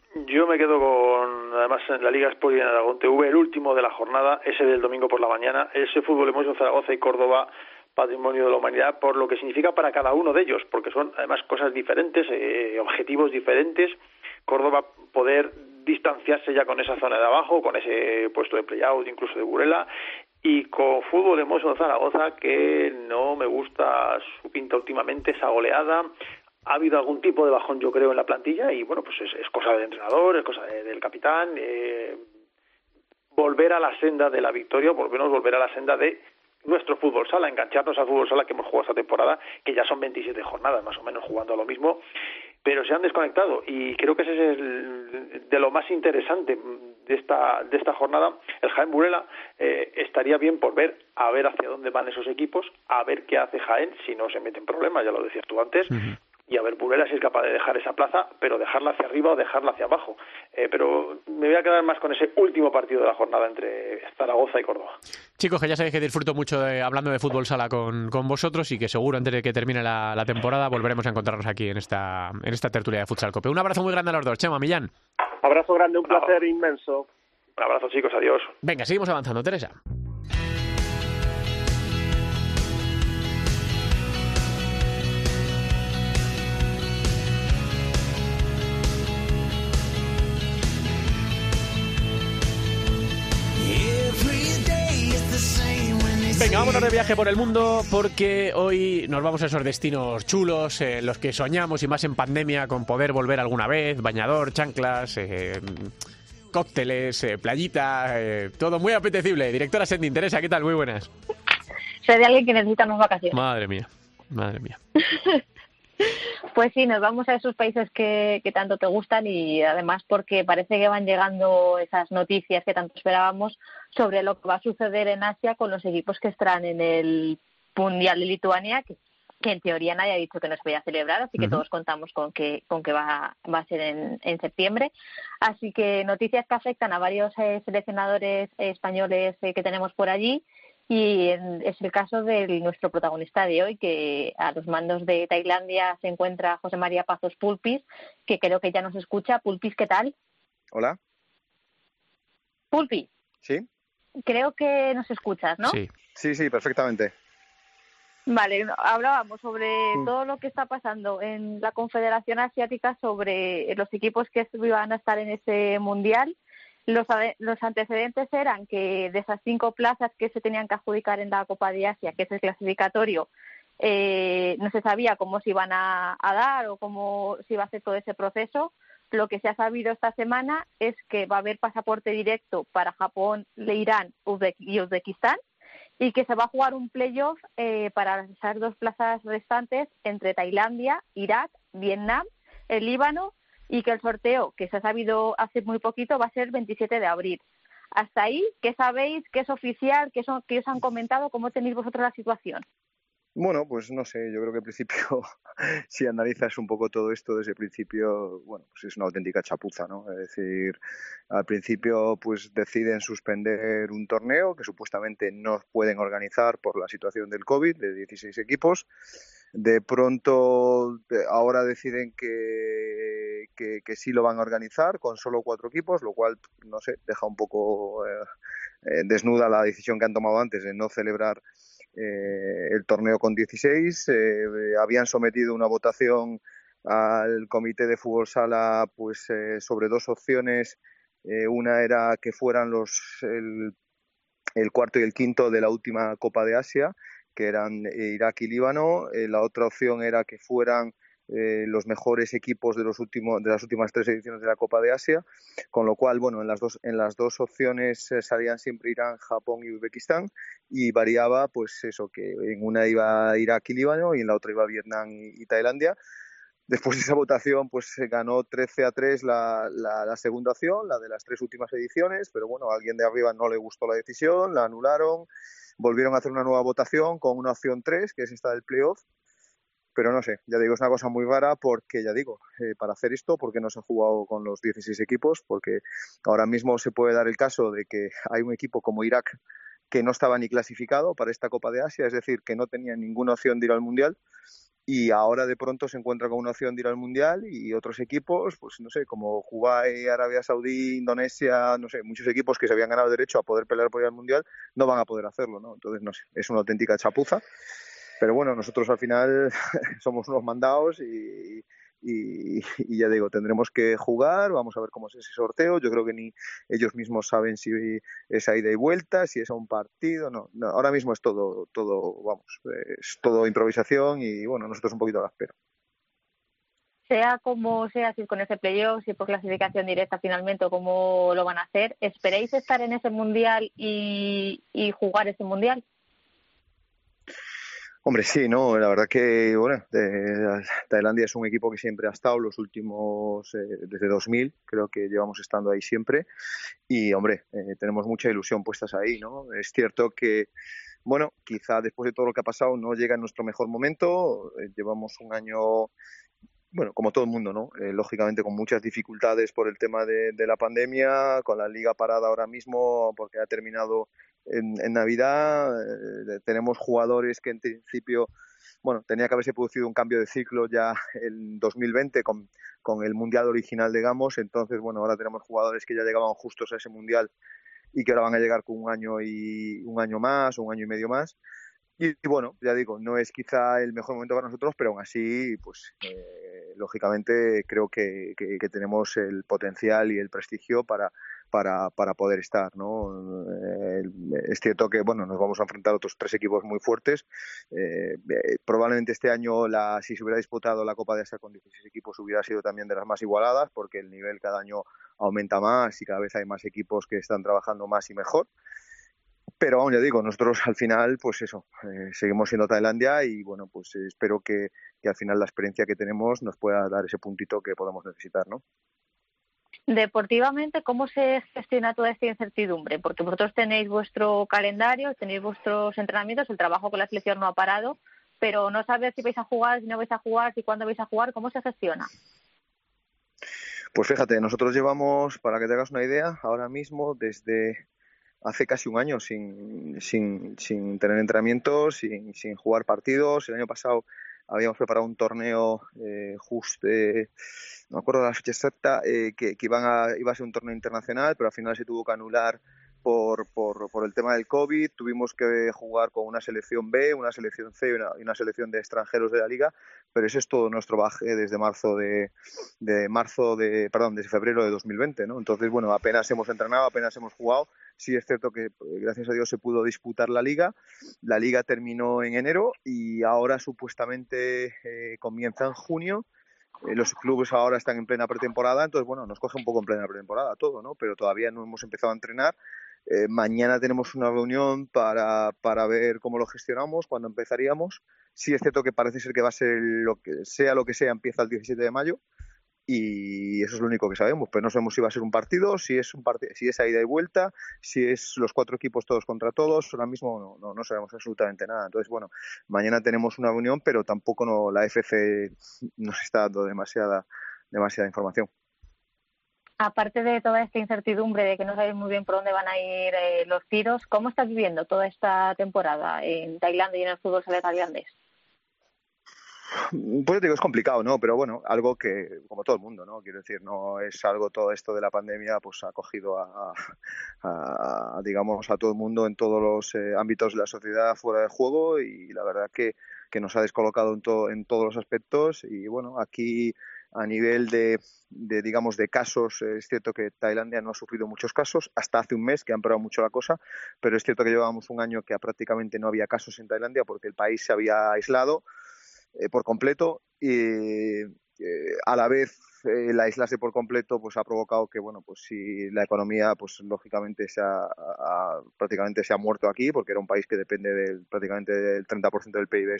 Speaker 5: Me quedo con, además, en la Liga Sport y en Aragón TV, el último de la jornada, ese del domingo por la mañana, ese fútbol en Zaragoza y Córdoba patrimonio de la humanidad por lo que significa para cada uno de ellos, porque son además cosas diferentes, eh, objetivos diferentes. Córdoba poder distanciarse ya con esa zona de abajo, con ese puesto de playout, incluso de Burela, y con fútbol de Zaragoza que no me gusta su pinta últimamente, esa goleada, ha habido algún tipo de bajón, yo creo, en la plantilla y bueno, pues es, cosa del entrenador, es cosa del capitán. Eh, volver a la senda de la victoria, volvernos volver a la senda de nuestro fútbol sala, engancharnos al fútbol sala que hemos jugado esta temporada, que ya son 27 jornadas más o menos jugando a lo mismo, pero se han desconectado y creo que ese es el, de lo más interesante de esta de esta jornada. El Jaén Burela eh, estaría bien por ver a ver hacia dónde van esos equipos, a ver qué hace Jaén si no se mete en problemas, ya lo decías tú antes, y a ver Burela si es capaz de dejar esa plaza, pero dejarla hacia arriba o dejarla hacia abajo. Eh, pero me voy a quedar más con ese último partido de la jornada entre Zaragoza y Córdoba.
Speaker 1: Chicos, que ya sabéis que disfruto mucho de, hablando de fútbol sala con, con, vosotros y que seguro antes de que termine la, temporada volveremos a encontrarnos aquí en esta, en esta tertulia de Futsal Cope. Un abrazo muy grande a los dos. Chema, Millán.
Speaker 4: Abrazo grande, un placer inmenso.
Speaker 5: Un abrazo chicos, adiós.
Speaker 1: Venga, seguimos avanzando. Teresa. Viaje por el mundo porque hoy nos vamos a esos destinos chulos, eh, los que soñamos y más en pandemia con poder volver alguna vez, bañador, chanclas, eh, cócteles, eh, playita, todo muy apetecible. Directora Sending, Teresa, ¿qué tal? Muy buenas.
Speaker 6: Soy de alguien que necesita más vacaciones.
Speaker 1: Madre mía, madre mía.
Speaker 6: Pues sí, nos vamos a esos países que, que, tanto te gustan y además porque parece que van llegando esas noticias que tanto esperábamos sobre lo que va a suceder en Asia con los equipos que estarán en el Mundial de Lituania, que, en teoría nadie ha dicho que no se vaya a celebrar, así que todos contamos con que, con que va, va a ser en, en septiembre. Así que noticias que afectan a varios eh, seleccionadores españoles eh, que tenemos por allí y es el caso de nuestro protagonista de hoy, que a los mandos de Tailandia se encuentra José María Pazos Pulpis, que creo que ya nos escucha. Pulpis, ¿qué tal?
Speaker 7: Hola.
Speaker 6: Pulpis.
Speaker 7: Sí.
Speaker 6: Creo que nos escuchas, ¿no?
Speaker 7: Sí, sí, sí perfectamente.
Speaker 6: Vale, hablábamos sobre mm. todo lo que está pasando en la Confederación Asiática, sobre los equipos que iban a estar en ese mundial los, los antecedentes eran que de esas cinco plazas que se tenían que adjudicar en la Copa de Asia, que es el clasificatorio, eh, no se sabía cómo se iban a, dar o cómo se iba a hacer todo ese proceso. lo que se ha sabido esta semana es que va a haber pasaporte directo para Japón, Irán y Uzbekistán y que se va a jugar un playoff eh, para esas dos plazas restantes entre Tailandia, Irak, Vietnam, el Líbano y que el sorteo, que se ha sabido hace muy poquito, va a ser el 27 de abril. Hasta ahí, ¿qué sabéis? ¿Qué es oficial? ¿Qué, son, qué os han comentado? ¿Cómo tenéis vosotros la situación?
Speaker 7: Bueno, pues no sé, yo creo que al principio, si analizas un poco todo esto desde el principio, bueno, pues es una auténtica chapuza, ¿no? Es decir, al principio pues deciden suspender un torneo que supuestamente no pueden organizar por la situación del COVID de 16 equipos. De pronto ahora deciden que, sí lo van a organizar con solo cuatro equipos, lo cual, no sé, deja un poco eh, eh, desnuda la decisión que han tomado antes de no celebrar eh, el torneo con 16. Eh, habían sometido una votación al comité de fútbol sala pues sobre dos opciones. una era que fueran los el, el, cuarto y el quinto de la última Copa de Asia, que eran Irak y Líbano. la otra opción era que fueran eh, los mejores equipos de los últimos de las últimas tres ediciones de la Copa de Asia, con lo cual bueno en las dos en las dos opciones eh, salían siempre Irán, Japón y Uzbekistán y variaba pues eso que en una iba Irak y Líbano y en la otra iba Vietnam y, Tailandia. Después de esa votación, pues se ganó 13 a 3 la, la, segunda opción, la de las tres últimas ediciones, pero bueno, a alguien de arriba no le gustó la decisión, la anularon, volvieron a hacer una nueva votación con una opción 3, que es esta del playoff, pero no sé, ya digo, es una cosa muy rara porque, ya digo, eh, para hacer esto, porque no se ha jugado con los 16 equipos, porque ahora mismo se puede dar el caso de que hay un equipo como Irak que no estaba ni clasificado para esta Copa de Asia, es decir, que no tenía ninguna opción de ir al Mundial y ahora de pronto se encuentra con una opción de ir al Mundial y otros equipos, pues no sé, como Kuwait, Arabia Saudí, Indonesia, no sé, muchos equipos que se habían ganado derecho a poder pelear por ir al Mundial no van a poder hacerlo, ¿no? Entonces, no sé, es una auténtica chapuza pero bueno, nosotros al final somos unos mandados y, ya digo, tendremos que jugar, vamos a ver cómo es ese sorteo. Yo creo que ni ellos mismos saben si es ida y vuelta, si es a un partido, no, ahora mismo es todo, todo, vamos, es todo improvisación y bueno, nosotros un poquito a la espera.
Speaker 6: Sea como sea, si con ese playoff, si por clasificación directa finalmente o cómo lo van a hacer, ¿esperéis estar en ese mundial y jugar ese mundial?
Speaker 7: Hombre, sí, no, la verdad que, bueno, Tailandia es un equipo que siempre ha estado los últimos, eh, desde 2000, creo que llevamos estando ahí siempre. Y, hombre, eh, tenemos mucha ilusión puestas ahí, ¿no? Es cierto que, bueno, quizá después de todo lo que ha pasado no llega en nuestro mejor momento. Eh, llevamos un año bueno, como todo el mundo, ¿no? lógicamente con muchas dificultades por el tema de, de, la pandemia, con la liga parada ahora mismo porque ha terminado en, Navidad eh, tenemos jugadores que en principio, bueno, tenía que haberse producido un cambio de ciclo ya en 2020 con, con el Mundial original, digamos. Entonces, bueno, ahora tenemos jugadores que ya llegaban justos a ese Mundial y que ahora van a llegar con un año y un año más, un año y medio más. Y, bueno, ya digo, no es quizá el mejor momento para nosotros, pero aún así, pues eh, lógicamente creo que, tenemos el potencial y el prestigio para, para, para poder estar, ¿no? Eh, es cierto que, bueno, nos vamos a enfrentar a otros tres equipos muy fuertes. Eh, probablemente este año, la, si se hubiera disputado la Copa de Asia con 16 equipos, hubiera sido también de las más igualadas, porque el nivel cada año aumenta más y cada vez hay más equipos que están trabajando más y mejor. Pero aún ya digo, nosotros al final, pues eso, eh, seguimos siendo Tailandia y bueno, pues espero que, que, al final la experiencia que tenemos nos pueda dar ese puntito que podemos necesitar, ¿no?
Speaker 6: Deportivamente, ¿cómo se gestiona toda esta incertidumbre? Porque vosotros tenéis vuestro calendario, tenéis vuestros entrenamientos, el trabajo con la selección no ha parado, pero no sabéis si vais a jugar, si no vais a jugar, si cuándo vais a jugar, ¿cómo se gestiona?
Speaker 7: Pues fíjate, nosotros llevamos, para que te hagas una idea, ahora mismo desde hace casi un año sin, sin, sin tener entrenamientos, sin, sin jugar partidos. El año pasado habíamos preparado un torneo eh, justo, eh, no me acuerdo la fecha exacta, eh, que, que iban a, iba a ser un torneo internacional, pero al final se tuvo que anular por, por, por, el tema del COVID, tuvimos que jugar con una selección B, una selección C y una, y una, selección de extranjeros de la liga, pero ese es todo nuestro baje desde marzo de, de marzo de, perdón, desde febrero de 2020, ¿no? Entonces, bueno, apenas hemos entrenado, apenas hemos jugado. Sí es cierto que pues, gracias a Dios se pudo disputar la liga. La liga terminó en enero y ahora supuestamente eh, comienza en junio eh, los clubes ahora están en plena pretemporada, entonces bueno, nos coge un poco en plena pretemporada todo, ¿no? Pero todavía no hemos empezado a entrenar. Eh, mañana tenemos una reunión para, para ver cómo lo gestionamos, cuándo empezaríamos. Sí es cierto que parece ser que va a ser lo que sea lo que sea, empieza el 17 de mayo y eso es lo único que sabemos, pero no sabemos si va a ser un partido, si es un partido, si es a ida y vuelta, si es los cuatro equipos todos contra todos, ahora mismo no, no, sabemos absolutamente nada. Entonces, bueno, mañana tenemos una reunión, pero tampoco no, la FC nos está dando demasiada, demasiada información.
Speaker 6: Aparte de toda esta incertidumbre de que no sabéis muy bien por dónde van a ir eh, los tiros, ¿cómo estás viviendo toda esta temporada en Tailandia y en el fútbol sala tailandés?
Speaker 7: Pues digo, es complicado, ¿no? Pero bueno, algo que, como todo el mundo, ¿no? Quiero decir, no es algo todo esto de la pandemia, pues ha cogido a, digamos, a todo el mundo en todos los eh, ámbitos de la sociedad fuera de juego y la verdad que, que nos ha descolocado en, todo, en todos los aspectos y bueno, aquí a nivel de, de, digamos, de casos, es cierto que Tailandia no ha sufrido muchos casos, hasta hace un mes que ha empeorado mucho la cosa, pero es cierto que llevábamos un año que prácticamente no había casos en Tailandia porque el país se había aislado eh, por completo y eh, a la vez eh, la aislarse por completo pues ha provocado que bueno pues si la economía pues lógicamente se ha, prácticamente se ha muerto aquí porque era un país que depende del prácticamente del 30% del PIB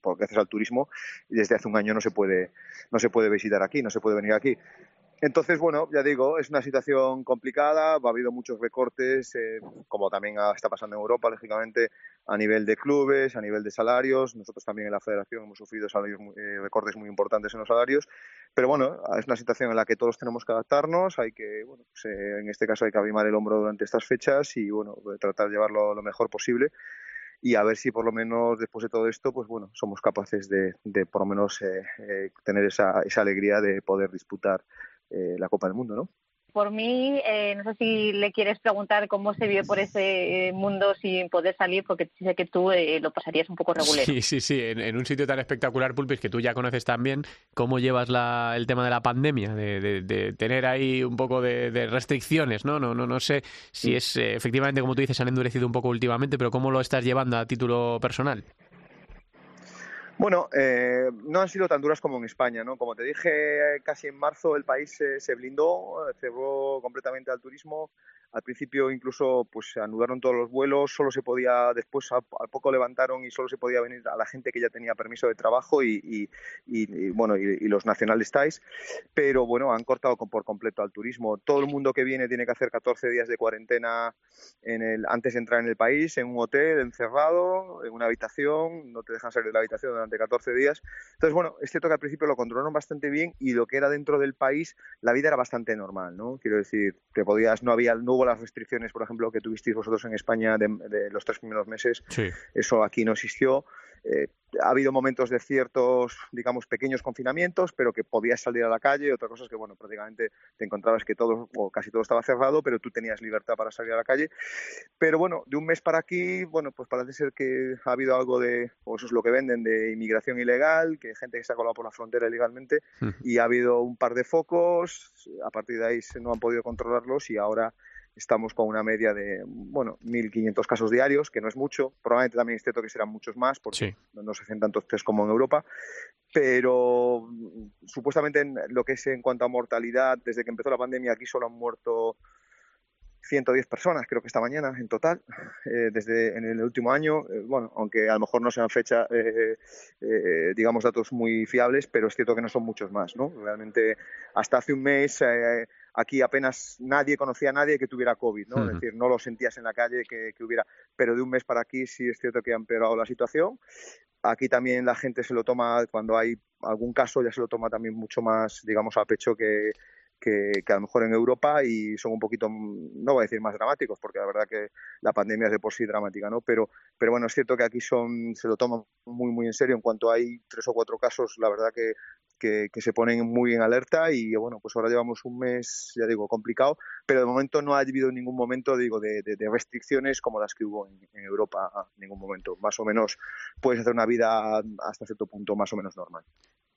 Speaker 7: por gracias al turismo y desde hace un año no se puede no se puede visitar aquí no se puede venir aquí. Entonces, bueno, ya digo, es una situación complicada, ha habido muchos recortes, eh, como también está pasando en Europa, lógicamente, a nivel de clubes, a nivel de salarios. Nosotros también en la federación hemos sufrido salarios, eh, recortes muy importantes en los salarios. Pero bueno, es una situación en la que todos tenemos que adaptarnos, hay que, bueno, pues, eh, en este caso hay que abrimar el hombro durante estas fechas y, bueno, tratar de llevarlo lo mejor posible y a ver si por lo menos después de todo esto, pues bueno, somos capaces de, de por lo menos tener esa, esa alegría de poder disputar eh, la Copa del Mundo, ¿no?
Speaker 6: Por mí, eh, no sé si le quieres preguntar cómo se vio por ese eh, mundo sin poder salir, porque sé que tú lo pasarías un poco regular.
Speaker 1: Sí, sí, sí. En, un sitio tan espectacular, Pulpis, que tú ya conoces también, ¿cómo llevas la, el tema de la pandemia? De, tener ahí un poco de, restricciones, ¿no? No, no, no sé si es efectivamente, como tú dices, han endurecido un poco últimamente, pero ¿cómo lo estás llevando a título personal?
Speaker 7: Bueno, eh, no han sido tan duras como en España, ¿no? Como te dije, casi en marzo el país se blindó, cerró completamente al turismo, al principio incluso pues se anudaron todos los vuelos, solo se podía, después al, poco levantaron y solo se podía venir a la gente que ya tenía permiso de trabajo y, bueno, y, los nacionales ties, pero bueno, han cortado por completo al turismo. Todo el mundo que viene tiene que hacer 14 días de cuarentena en el, antes de entrar en el país, en un hotel, encerrado, en una habitación, no te dejan salir de la habitación durante 14 días. Entonces, bueno, es cierto que al principio lo controlaron bastante bien y lo que era dentro del país, la vida era bastante normal, ¿no? Quiero decir, que podías, no había, no las restricciones, por ejemplo, que tuvisteis vosotros en España de, los tres primeros meses. Eso aquí no existió. Eh, ha habido momentos de ciertos, digamos, pequeños confinamientos, pero que podías salir a la calle. Otra cosa es que, bueno, prácticamente te encontrabas que todo o casi todo estaba cerrado, pero tú tenías libertad para salir a la calle. Pero bueno, de un mes para aquí, bueno, pues parece ser que ha habido algo de, o eso es lo que venden, de inmigración ilegal, que gente que se ha colado por la frontera ilegalmente, y ha habido un par de focos. A partir de ahí no han podido controlarlos y ahora estamos con una media de, bueno, 1.500 casos diarios, que no es mucho. Probablemente también es cierto que serán muchos más, porque no se hacen tantos test como en Europa. Pero supuestamente en lo que es en cuanto a mortalidad, desde que empezó la pandemia aquí solo han muerto 110 personas, creo que esta mañana en total, eh, desde en el último año. Eh, bueno, aunque a lo mejor no sean fecha, eh, digamos, datos muy fiables, pero es cierto que no son muchos más, ¿no? Realmente, hasta hace un mes aquí apenas nadie conocía a nadie que tuviera COVID, ¿no? Es decir, no lo sentías en la calle que, que, hubiera, pero de un mes para aquí sí es cierto que ha empeorado la situación. Aquí también la gente se lo toma, cuando hay algún caso, ya se lo toma también mucho más, digamos, a pecho que, que, a lo mejor en Europa y son un poquito, no voy a decir más dramáticos, porque la verdad que la pandemia es de por sí dramática, ¿no? Pero, pero bueno, es cierto que aquí son, se lo toman muy, muy en serio. En cuanto hay tres o cuatro casos, la verdad que, que, se ponen muy en alerta y bueno, pues ahora llevamos un mes, ya digo, complicado, pero de momento no ha habido ningún momento, digo, de, restricciones como las que hubo en, en Europa, en ningún momento. Más o menos puedes hacer una vida hasta cierto punto más o menos normal.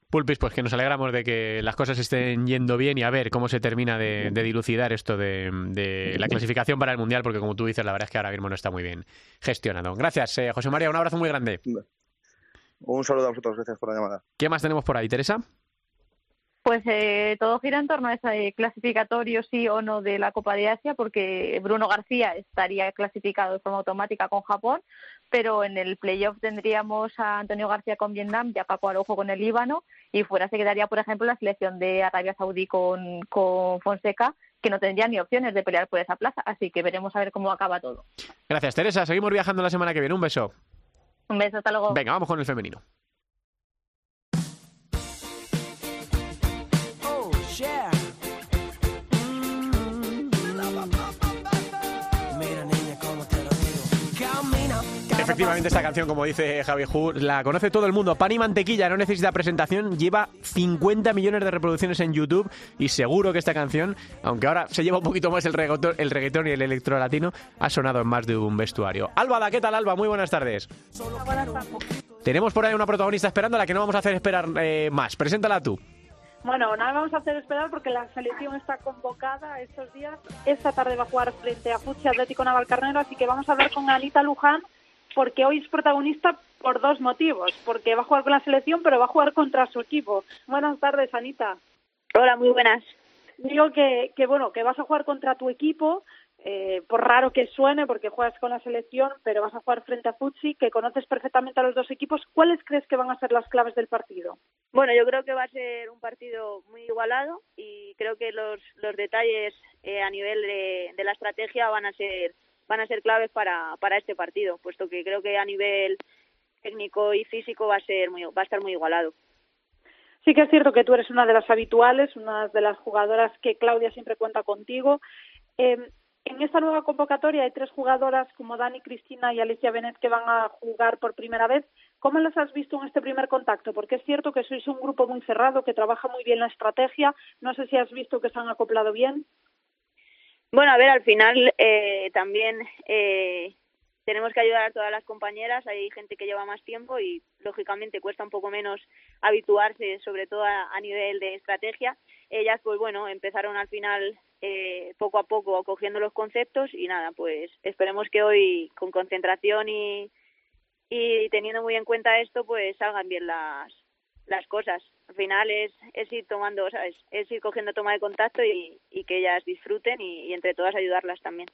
Speaker 1: Pulpis, pues que nos alegramos de que las cosas estén yendo bien y a ver cómo se termina de, dilucidar esto de, la clasificación para el Mundial, porque como tú dices, la verdad es que ahora mismo no está muy bien gestionado. Gracias, eh, José María, un abrazo muy grande.
Speaker 7: Un saludo a vosotros, gracias por la llamada.
Speaker 1: ¿Qué más tenemos por ahí, Teresa?
Speaker 6: Pues eh, todo gira en torno a ese clasificatorio sí o no de la Copa de Asia, porque Bruno García estaría clasificado de forma automática con Japón, pero en el playoff tendríamos a Antonio García con Vietnam y a Paco Arojo con el Líbano, y fuera se quedaría, por ejemplo, la selección de Arabia Saudí con, con Fonseca, que no tendría ni opciones de pelear por esa plaza. Así que veremos a ver cómo acaba todo.
Speaker 1: Gracias, Teresa. Seguimos viajando la semana que viene. Un beso.
Speaker 6: Un beso, hasta luego.
Speaker 1: Venga, vamos con el femenino. Efectivamente, esta canción, como dice Javi Hu, la conoce todo el mundo. Pan y mantequilla, no necesita presentación, lleva 50 millones de reproducciones en YouTube y seguro que esta canción, aunque ahora se lleva un poquito más el reggaetón, el reggaetón y el electro latino, ha sonado en más de un vestuario. Alba, ¿qué tal, Alba? Muy buenas tardes.
Speaker 8: Buenas tardes.
Speaker 1: Tenemos por ahí una protagonista esperando a la que no vamos a hacer esperar eh, más. Preséntala tú.
Speaker 8: Bueno, nada vamos a hacer esperar porque la selección está convocada estos días. Esta tarde va a jugar frente a Fuchi Atlético Navalcarnero, así que vamos a ver con Anita Luján porque hoy es protagonista por dos motivos, porque va a jugar con la selección, pero va a jugar contra su equipo. Buenas tardes, Anita.
Speaker 9: Hola, muy buenas.
Speaker 8: Digo que, que bueno, que vas a jugar contra tu equipo, eh, por raro que suene, porque juegas con la selección, pero vas a jugar frente a Futsi, que conoces perfectamente a los dos equipos. ¿Cuáles crees que van a ser las claves del partido?
Speaker 9: Bueno, yo creo que va a ser un partido muy igualado y creo que los, los detalles eh, a nivel de, de la estrategia van a ser van a ser claves para, para este partido, puesto que creo que a nivel técnico y físico va a ser muy, va a estar muy igualado.
Speaker 8: Sí que es cierto que tú eres una de las habituales, una de las jugadoras que Claudia siempre cuenta contigo. Eh, en esta nueva convocatoria hay tres jugadoras como Dani, Cristina y Alicia Benet que van a jugar por primera vez. ¿Cómo las has visto en este primer contacto? Porque es cierto que sois un grupo muy cerrado, que trabaja muy bien la estrategia. No sé si has visto que se han acoplado bien.
Speaker 9: Bueno, a ver, al final eh, también eh, tenemos que ayudar a todas las compañeras. Hay gente que lleva más tiempo y, lógicamente, cuesta un poco menos habituarse, sobre todo a, nivel de estrategia. Ellas, pues bueno, empezaron al final eh, poco a poco cogiendo los conceptos y nada, pues esperemos que hoy, con concentración y, y teniendo muy en cuenta esto, pues salgan bien las, las cosas. Al final es, es ir tomando, ¿sabes? Es ir cogiendo toma de contacto y, que ellas disfruten y, y, entre todas ayudarlas también.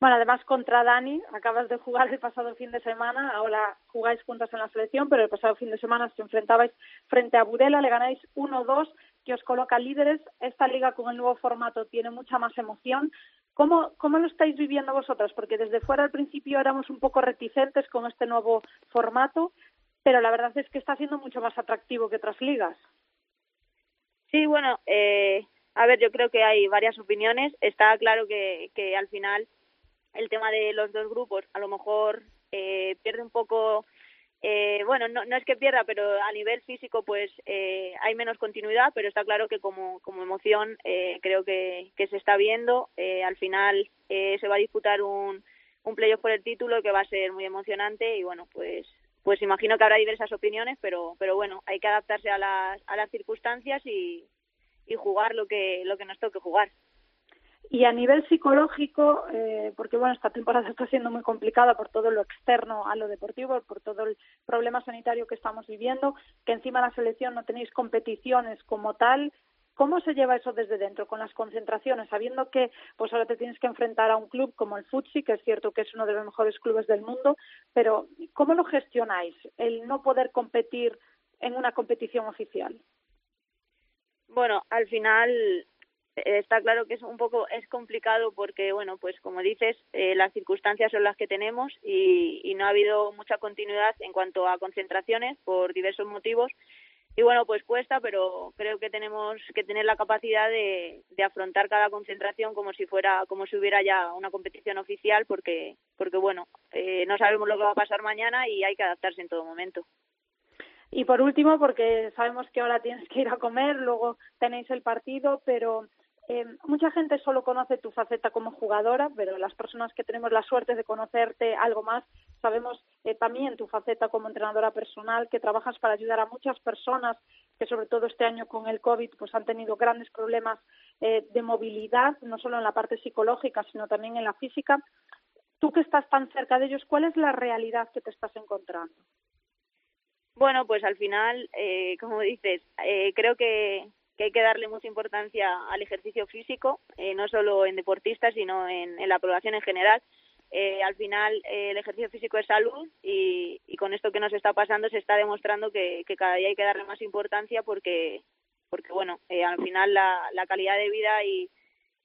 Speaker 8: Bueno, además contra Dani, acabas de jugar el pasado fin de semana, ahora jugáis juntas en la selección, pero el pasado fin de semana os enfrentabais frente a Burela, le ganáis 1-2, que os coloca líderes. Esta liga con el nuevo formato tiene mucha más emoción. ¿Cómo, ¿Cómo lo estáis viviendo vosotras? Porque desde fuera al principio éramos un poco reticentes con este nuevo formato, pero la verdad es que está siendo mucho más atractivo que otras ligas.
Speaker 9: Sí, bueno, eh, a ver, yo creo que hay varias opiniones. Está claro que, que al final el tema de los dos grupos a lo mejor eh, pierde un poco eh, bueno, no, no es que pierda, pero a nivel físico pues eh, hay menos continuidad, pero está claro que como, como emoción eh, creo que, que se está viendo. Eh, al final eh, se va a disputar un, un playoff por el título que va a ser muy emocionante y bueno, pues pues imagino que habrá diversas opiniones, pero, pero bueno, hay que adaptarse a las, a las circunstancias y, y jugar lo que, lo que nos toque jugar.
Speaker 8: Y a nivel psicológico, eh, porque bueno, esta temporada está siendo muy complicada por todo lo externo a lo deportivo, por todo el problema sanitario que estamos viviendo, que encima la selección no tenéis competiciones como tal. ¿Cómo se lleva eso desde dentro con las concentraciones, sabiendo que pues ahora te tienes que enfrentar a un club como el Futsi, que es cierto que es uno de los mejores clubes del mundo, pero ¿cómo lo gestionáis el no poder competir en una competición oficial?
Speaker 9: Bueno, al final está claro que es un poco es complicado porque bueno pues como dices eh, las circunstancias son las que tenemos y, no ha habido mucha continuidad en cuanto a concentraciones por diversos motivos y bueno pues cuesta pero creo que tenemos que tener la capacidad de, afrontar cada concentración como si fuera como si hubiera ya una competición oficial porque porque bueno eh, no sabemos lo que va a pasar mañana y hay que adaptarse en todo momento.
Speaker 8: Y por último, porque sabemos que ahora tienes que ir a comer, luego tenéis el partido, pero eh, mucha gente solo conoce tu faceta como jugadora, pero las personas que tenemos la suerte de conocerte algo más, sabemos eh, también tu faceta como entrenadora personal, que trabajas para ayudar a muchas personas que sobre todo este año con el COVID pues han tenido grandes problemas eh, de movilidad, no solo en la parte psicológica, sino también en la física. Tú que estás tan cerca de ellos, ¿cuál es la realidad que te estás encontrando?
Speaker 9: Bueno, pues al final, eh, como dices, eh, creo que que hay que darle mucha importancia al ejercicio físico, eh, no solo en deportistas, sino en, la población en general. Eh, al final eh, el ejercicio físico es salud y, con esto que nos está pasando se está demostrando que, que cada día hay que darle más importancia porque, porque bueno, eh, al final la, la calidad de vida y,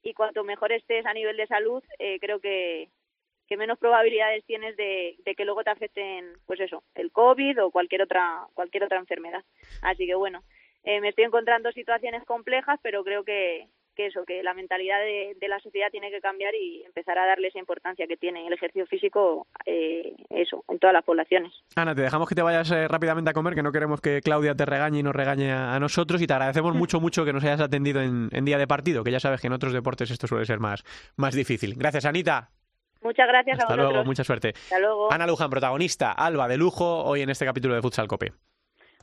Speaker 9: y cuanto mejor estés a nivel de salud, eh, creo que, que menos probabilidades tienes de, de, que luego te afecten, pues eso, el COVID o cualquier otra, cualquier otra enfermedad. Así que bueno, eh, me estoy encontrando situaciones complejas, pero creo que, que eso, que la mentalidad de, de, la sociedad tiene que cambiar y empezar a darle esa importancia que tiene el ejercicio físico, eh, eso, en todas las poblaciones.
Speaker 1: Ana, te dejamos que te vayas eh, rápidamente a comer, que no queremos que Claudia te regañe y nos regañe a, a nosotros y te agradecemos mucho, mucho que nos hayas atendido en, en, día de partido, que ya sabes que en otros deportes esto suele ser más, más difícil. Gracias, Anita.
Speaker 9: Muchas gracias
Speaker 1: Hasta
Speaker 9: a vosotros.
Speaker 1: luego, mucha suerte.
Speaker 9: Hasta luego.
Speaker 1: Ana Luján, protagonista, Alba de lujo, hoy en este capítulo de Futsal Cope.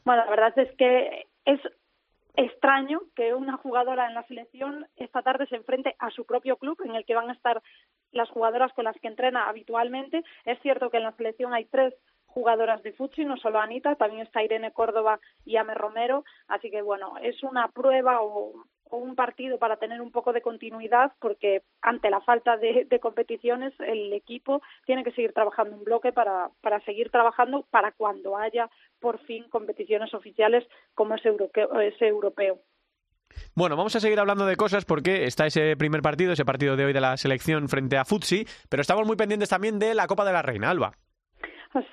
Speaker 8: Bueno, la verdad es que es extraño que una jugadora en la selección esta tarde se enfrente a su propio club en el que van a estar las jugadoras con las que entrena habitualmente. Es cierto que en la selección hay tres jugadoras de futsal, no solo Anita, también está Irene Córdoba y Ame Romero, así que bueno, es una prueba o, o un partido para tener un poco de continuidad porque ante la falta de, de, competiciones el equipo tiene que seguir trabajando en bloque para, para seguir trabajando para cuando haya por fin competiciones oficiales como es europeo. Es europeo.
Speaker 1: Bueno, vamos a seguir hablando de cosas porque está ese primer partido, ese partido de hoy de la selección frente a Futsi, pero estamos muy pendientes también de la Copa de la Reina, Alba.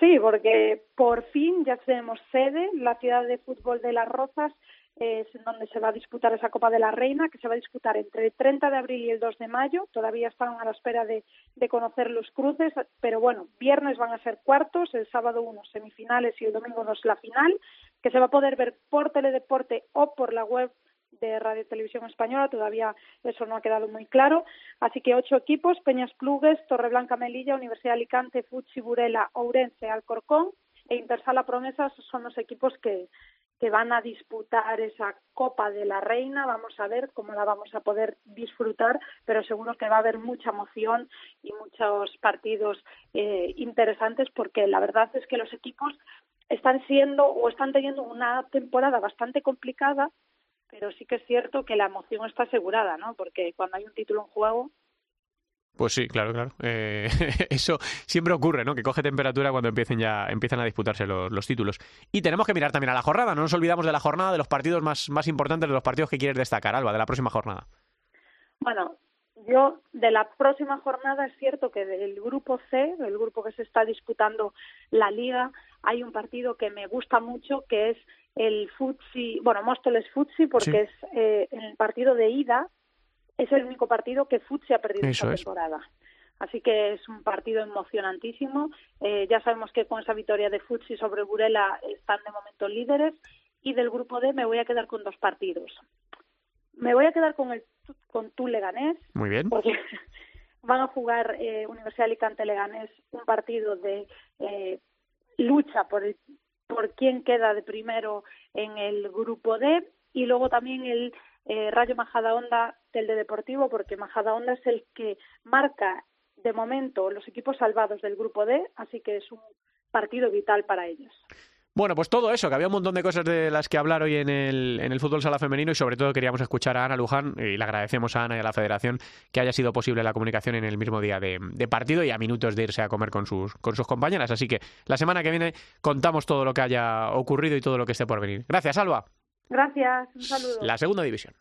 Speaker 8: Sí, porque por fin ya tenemos sede, la ciudad de fútbol de Las Rozas es donde se va a disputar esa Copa de la Reina, que se va a disputar entre el 30 de abril y el 2 de mayo. Todavía están a la espera de, conocer los cruces, pero bueno, viernes van a ser cuartos, el sábado unos semifinales y el domingo dos la final, que se va a poder ver por Teledeporte o por la web de Radio Televisión Española, todavía eso no ha quedado muy claro. Así que ocho equipos, Peñas Plugues, Torreblanca Melilla, Universidad de Alicante, Futsi Burela, Ourense, Alcorcón e Intersala Promesas son los equipos que, que van a disputar esa Copa de la Reina. Vamos a ver cómo la vamos a poder disfrutar, pero seguro que va a haber mucha emoción y muchos partidos eh, interesantes porque la verdad es que los equipos están siendo o están teniendo una temporada bastante complicada pero sí que es cierto que la emoción está asegurada, ¿no? Porque cuando hay un título en juego.
Speaker 1: Pues sí, claro, claro. Eh, eso siempre ocurre, ¿no? Que coge temperatura cuando empiecen ya empiezan a disputarse los, los, títulos. Y tenemos que mirar también a la jornada. No nos olvidamos de la jornada, de los partidos más, más importantes, de los partidos que quieres destacar, Alba, de la próxima jornada.
Speaker 8: Bueno, yo de la próxima jornada es cierto que del grupo C, del grupo que se está disputando la liga, hay un partido que me gusta mucho que es el Futsi, bueno, Móstoles Futsi porque sí. es eh, el partido de ida es el único partido que Futsi ha perdido
Speaker 1: Eso
Speaker 8: esta temporada. Así que es un partido emocionantísimo. Eh, ya sabemos que con esa victoria de Futsi sobre Burela están de momento líderes y del grupo D me voy a quedar con dos partidos. Me voy a quedar con el con tu Leganés.
Speaker 1: Muy bien.
Speaker 8: Porque van a jugar eh, Universidad de Alicante Leganés un partido de eh, lucha por el, por quién queda de primero en el grupo D y luego también el eh, Rayo Majadahonda del de Deportivo porque Majadahonda es el que marca de momento los equipos salvados del grupo D, así que es un partido vital para ellos.
Speaker 1: Bueno, pues todo eso, que había un montón de cosas de las que hablar hoy en el, en el fútbol sala femenino y sobre todo queríamos escuchar a Ana Luján y le agradecemos a Ana y a la federación que haya sido posible la comunicación en el mismo día de, de, partido y a minutos de irse a comer con sus, con sus compañeras. Así que la semana que viene contamos todo lo que haya ocurrido y todo lo que esté por venir. Gracias, Alba.
Speaker 8: Gracias, un saludo.
Speaker 1: La segunda división.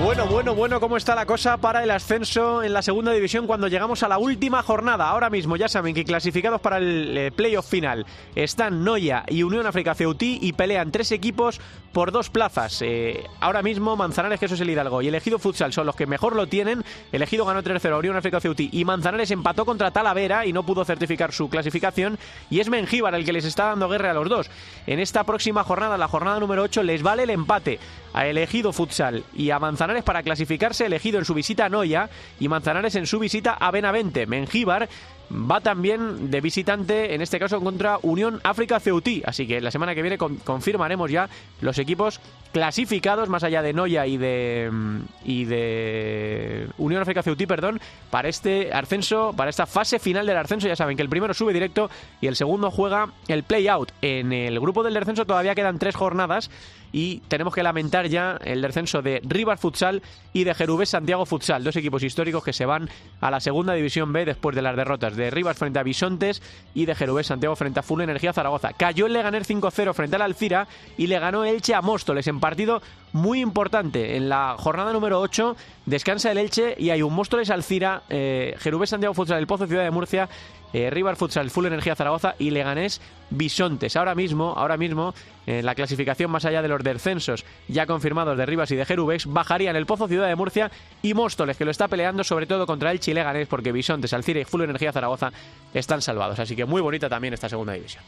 Speaker 1: Bueno, bueno, bueno, ¿cómo está la cosa para el ascenso en la segunda división cuando llegamos a la última jornada? Ahora mismo ya saben que clasificados para el eh, playoff final están Noya y Unión África Ceutí y pelean tres equipos por dos plazas. Eh, ahora mismo Manzanares, que eso es el Hidalgo, y Elegido Futsal son los que mejor lo tienen. Elegido ganó 3-0 a Unión África Ceutí y Manzanares empató contra Talavera y no pudo certificar su clasificación. Y es Mengíbar el que les está dando guerra a los dos. En esta próxima jornada, la jornada número 8, les vale el empate a Elegido Futsal y a Manzanares para clasificarse elegido en su visita a Noya y Manzanares en su visita a Benavente. Mengíbar va también de visitante, en este caso contra Unión África Ceutí. Así que la semana que viene confirmaremos ya los equipos clasificados, más allá de Noya y de, mm, y de Unión África Ceutí, perdón, para este ascenso, para esta fase final del ascenso. Ya saben que el primero sube directo y el segundo juega el play-out. En el grupo del descenso todavía quedan tres jornadas y tenemos que lamentar ya el descenso de Rivas Futsal y de Jerubés Santiago Futsal, dos equipos históricos que se van a la segunda división B después de las derrotas de Rivas frente a Bisontes y de Jerubés Santiago frente a Full Energía Zaragoza. Cayó el Leganés 5-0 frente al Alcira y le ganó Elche a Móstoles en partido muy importante. En la jornada número 8 descansa el Elche y hay un Móstoles Alcira, eh, Santiago Futsal, el Pozo Ciudad de Murcia eh, River Futsal, Full Energía Zaragoza y Leganés Bisontes. Ahora mismo, ahora mismo, en la clasificación más allá de los descensos ya confirmados de Rivas y de Jerubex, bajarían el Pozo Ciudad de Murcia y Móstoles, que lo está peleando sobre todo contra el Chile Leganés, porque Bisontes, Alcira y Full Energía Zaragoza están salvados. Así que muy bonita también esta segunda división.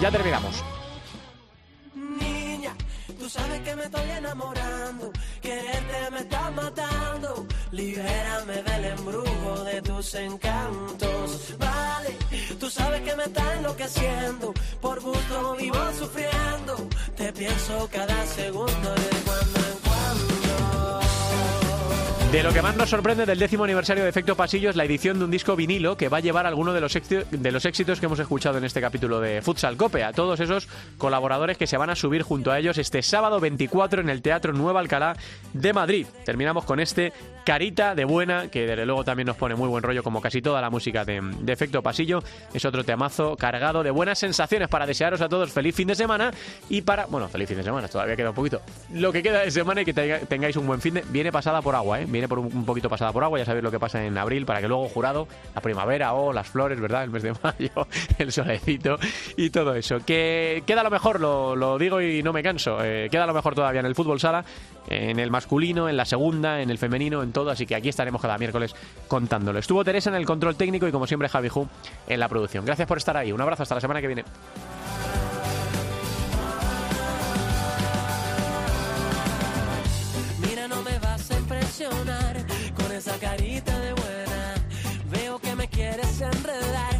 Speaker 1: Ya terminamos.
Speaker 3: Sabes que me estoy enamorando, quererte me está matando. Libérame del embrujo de tus encantos. Vale, tú sabes que me está enloqueciendo, por gusto vivo sufriendo. Te pienso cada segundo de cuando.
Speaker 1: De lo que más nos sorprende del décimo aniversario de Efecto Pasillo es la edición de un disco vinilo que va a llevar alguno de los, de los éxitos que hemos escuchado en este capítulo de Futsal Cope, a todos esos colaboradores que se van a subir junto a ellos este sábado 24 en el Teatro Nueva Alcalá de Madrid. Terminamos con este Carita de Buena, que desde luego también nos pone muy buen rollo como casi toda la música de, Efecto Pasillo. Es otro temazo cargado de buenas sensaciones para desearos a todos feliz fin de semana y para... Bueno, feliz fin de semana, todavía queda un poquito. Lo que queda de semana y que tengáis un buen fin de... Viene pasada por agua, ¿eh? Por un, poquito pasada por agua, ya sabéis lo que pasa en abril, para que luego jurado, la primavera o las flores, ¿verdad? El mes de mayo, el solecito y todo eso. Que queda lo mejor, lo, digo y no me canso, eh, queda lo mejor todavía en el fútbol sala, en el masculino, en la segunda, en el femenino, en todo, así que aquí estaremos cada miércoles contándolo. Estuvo Teresa en el control técnico y como siempre Javi Ju en la producción. Gracias por estar ahí, un abrazo, hasta la semana que viene.
Speaker 3: esa carita de buena. Veo que me quieres enredar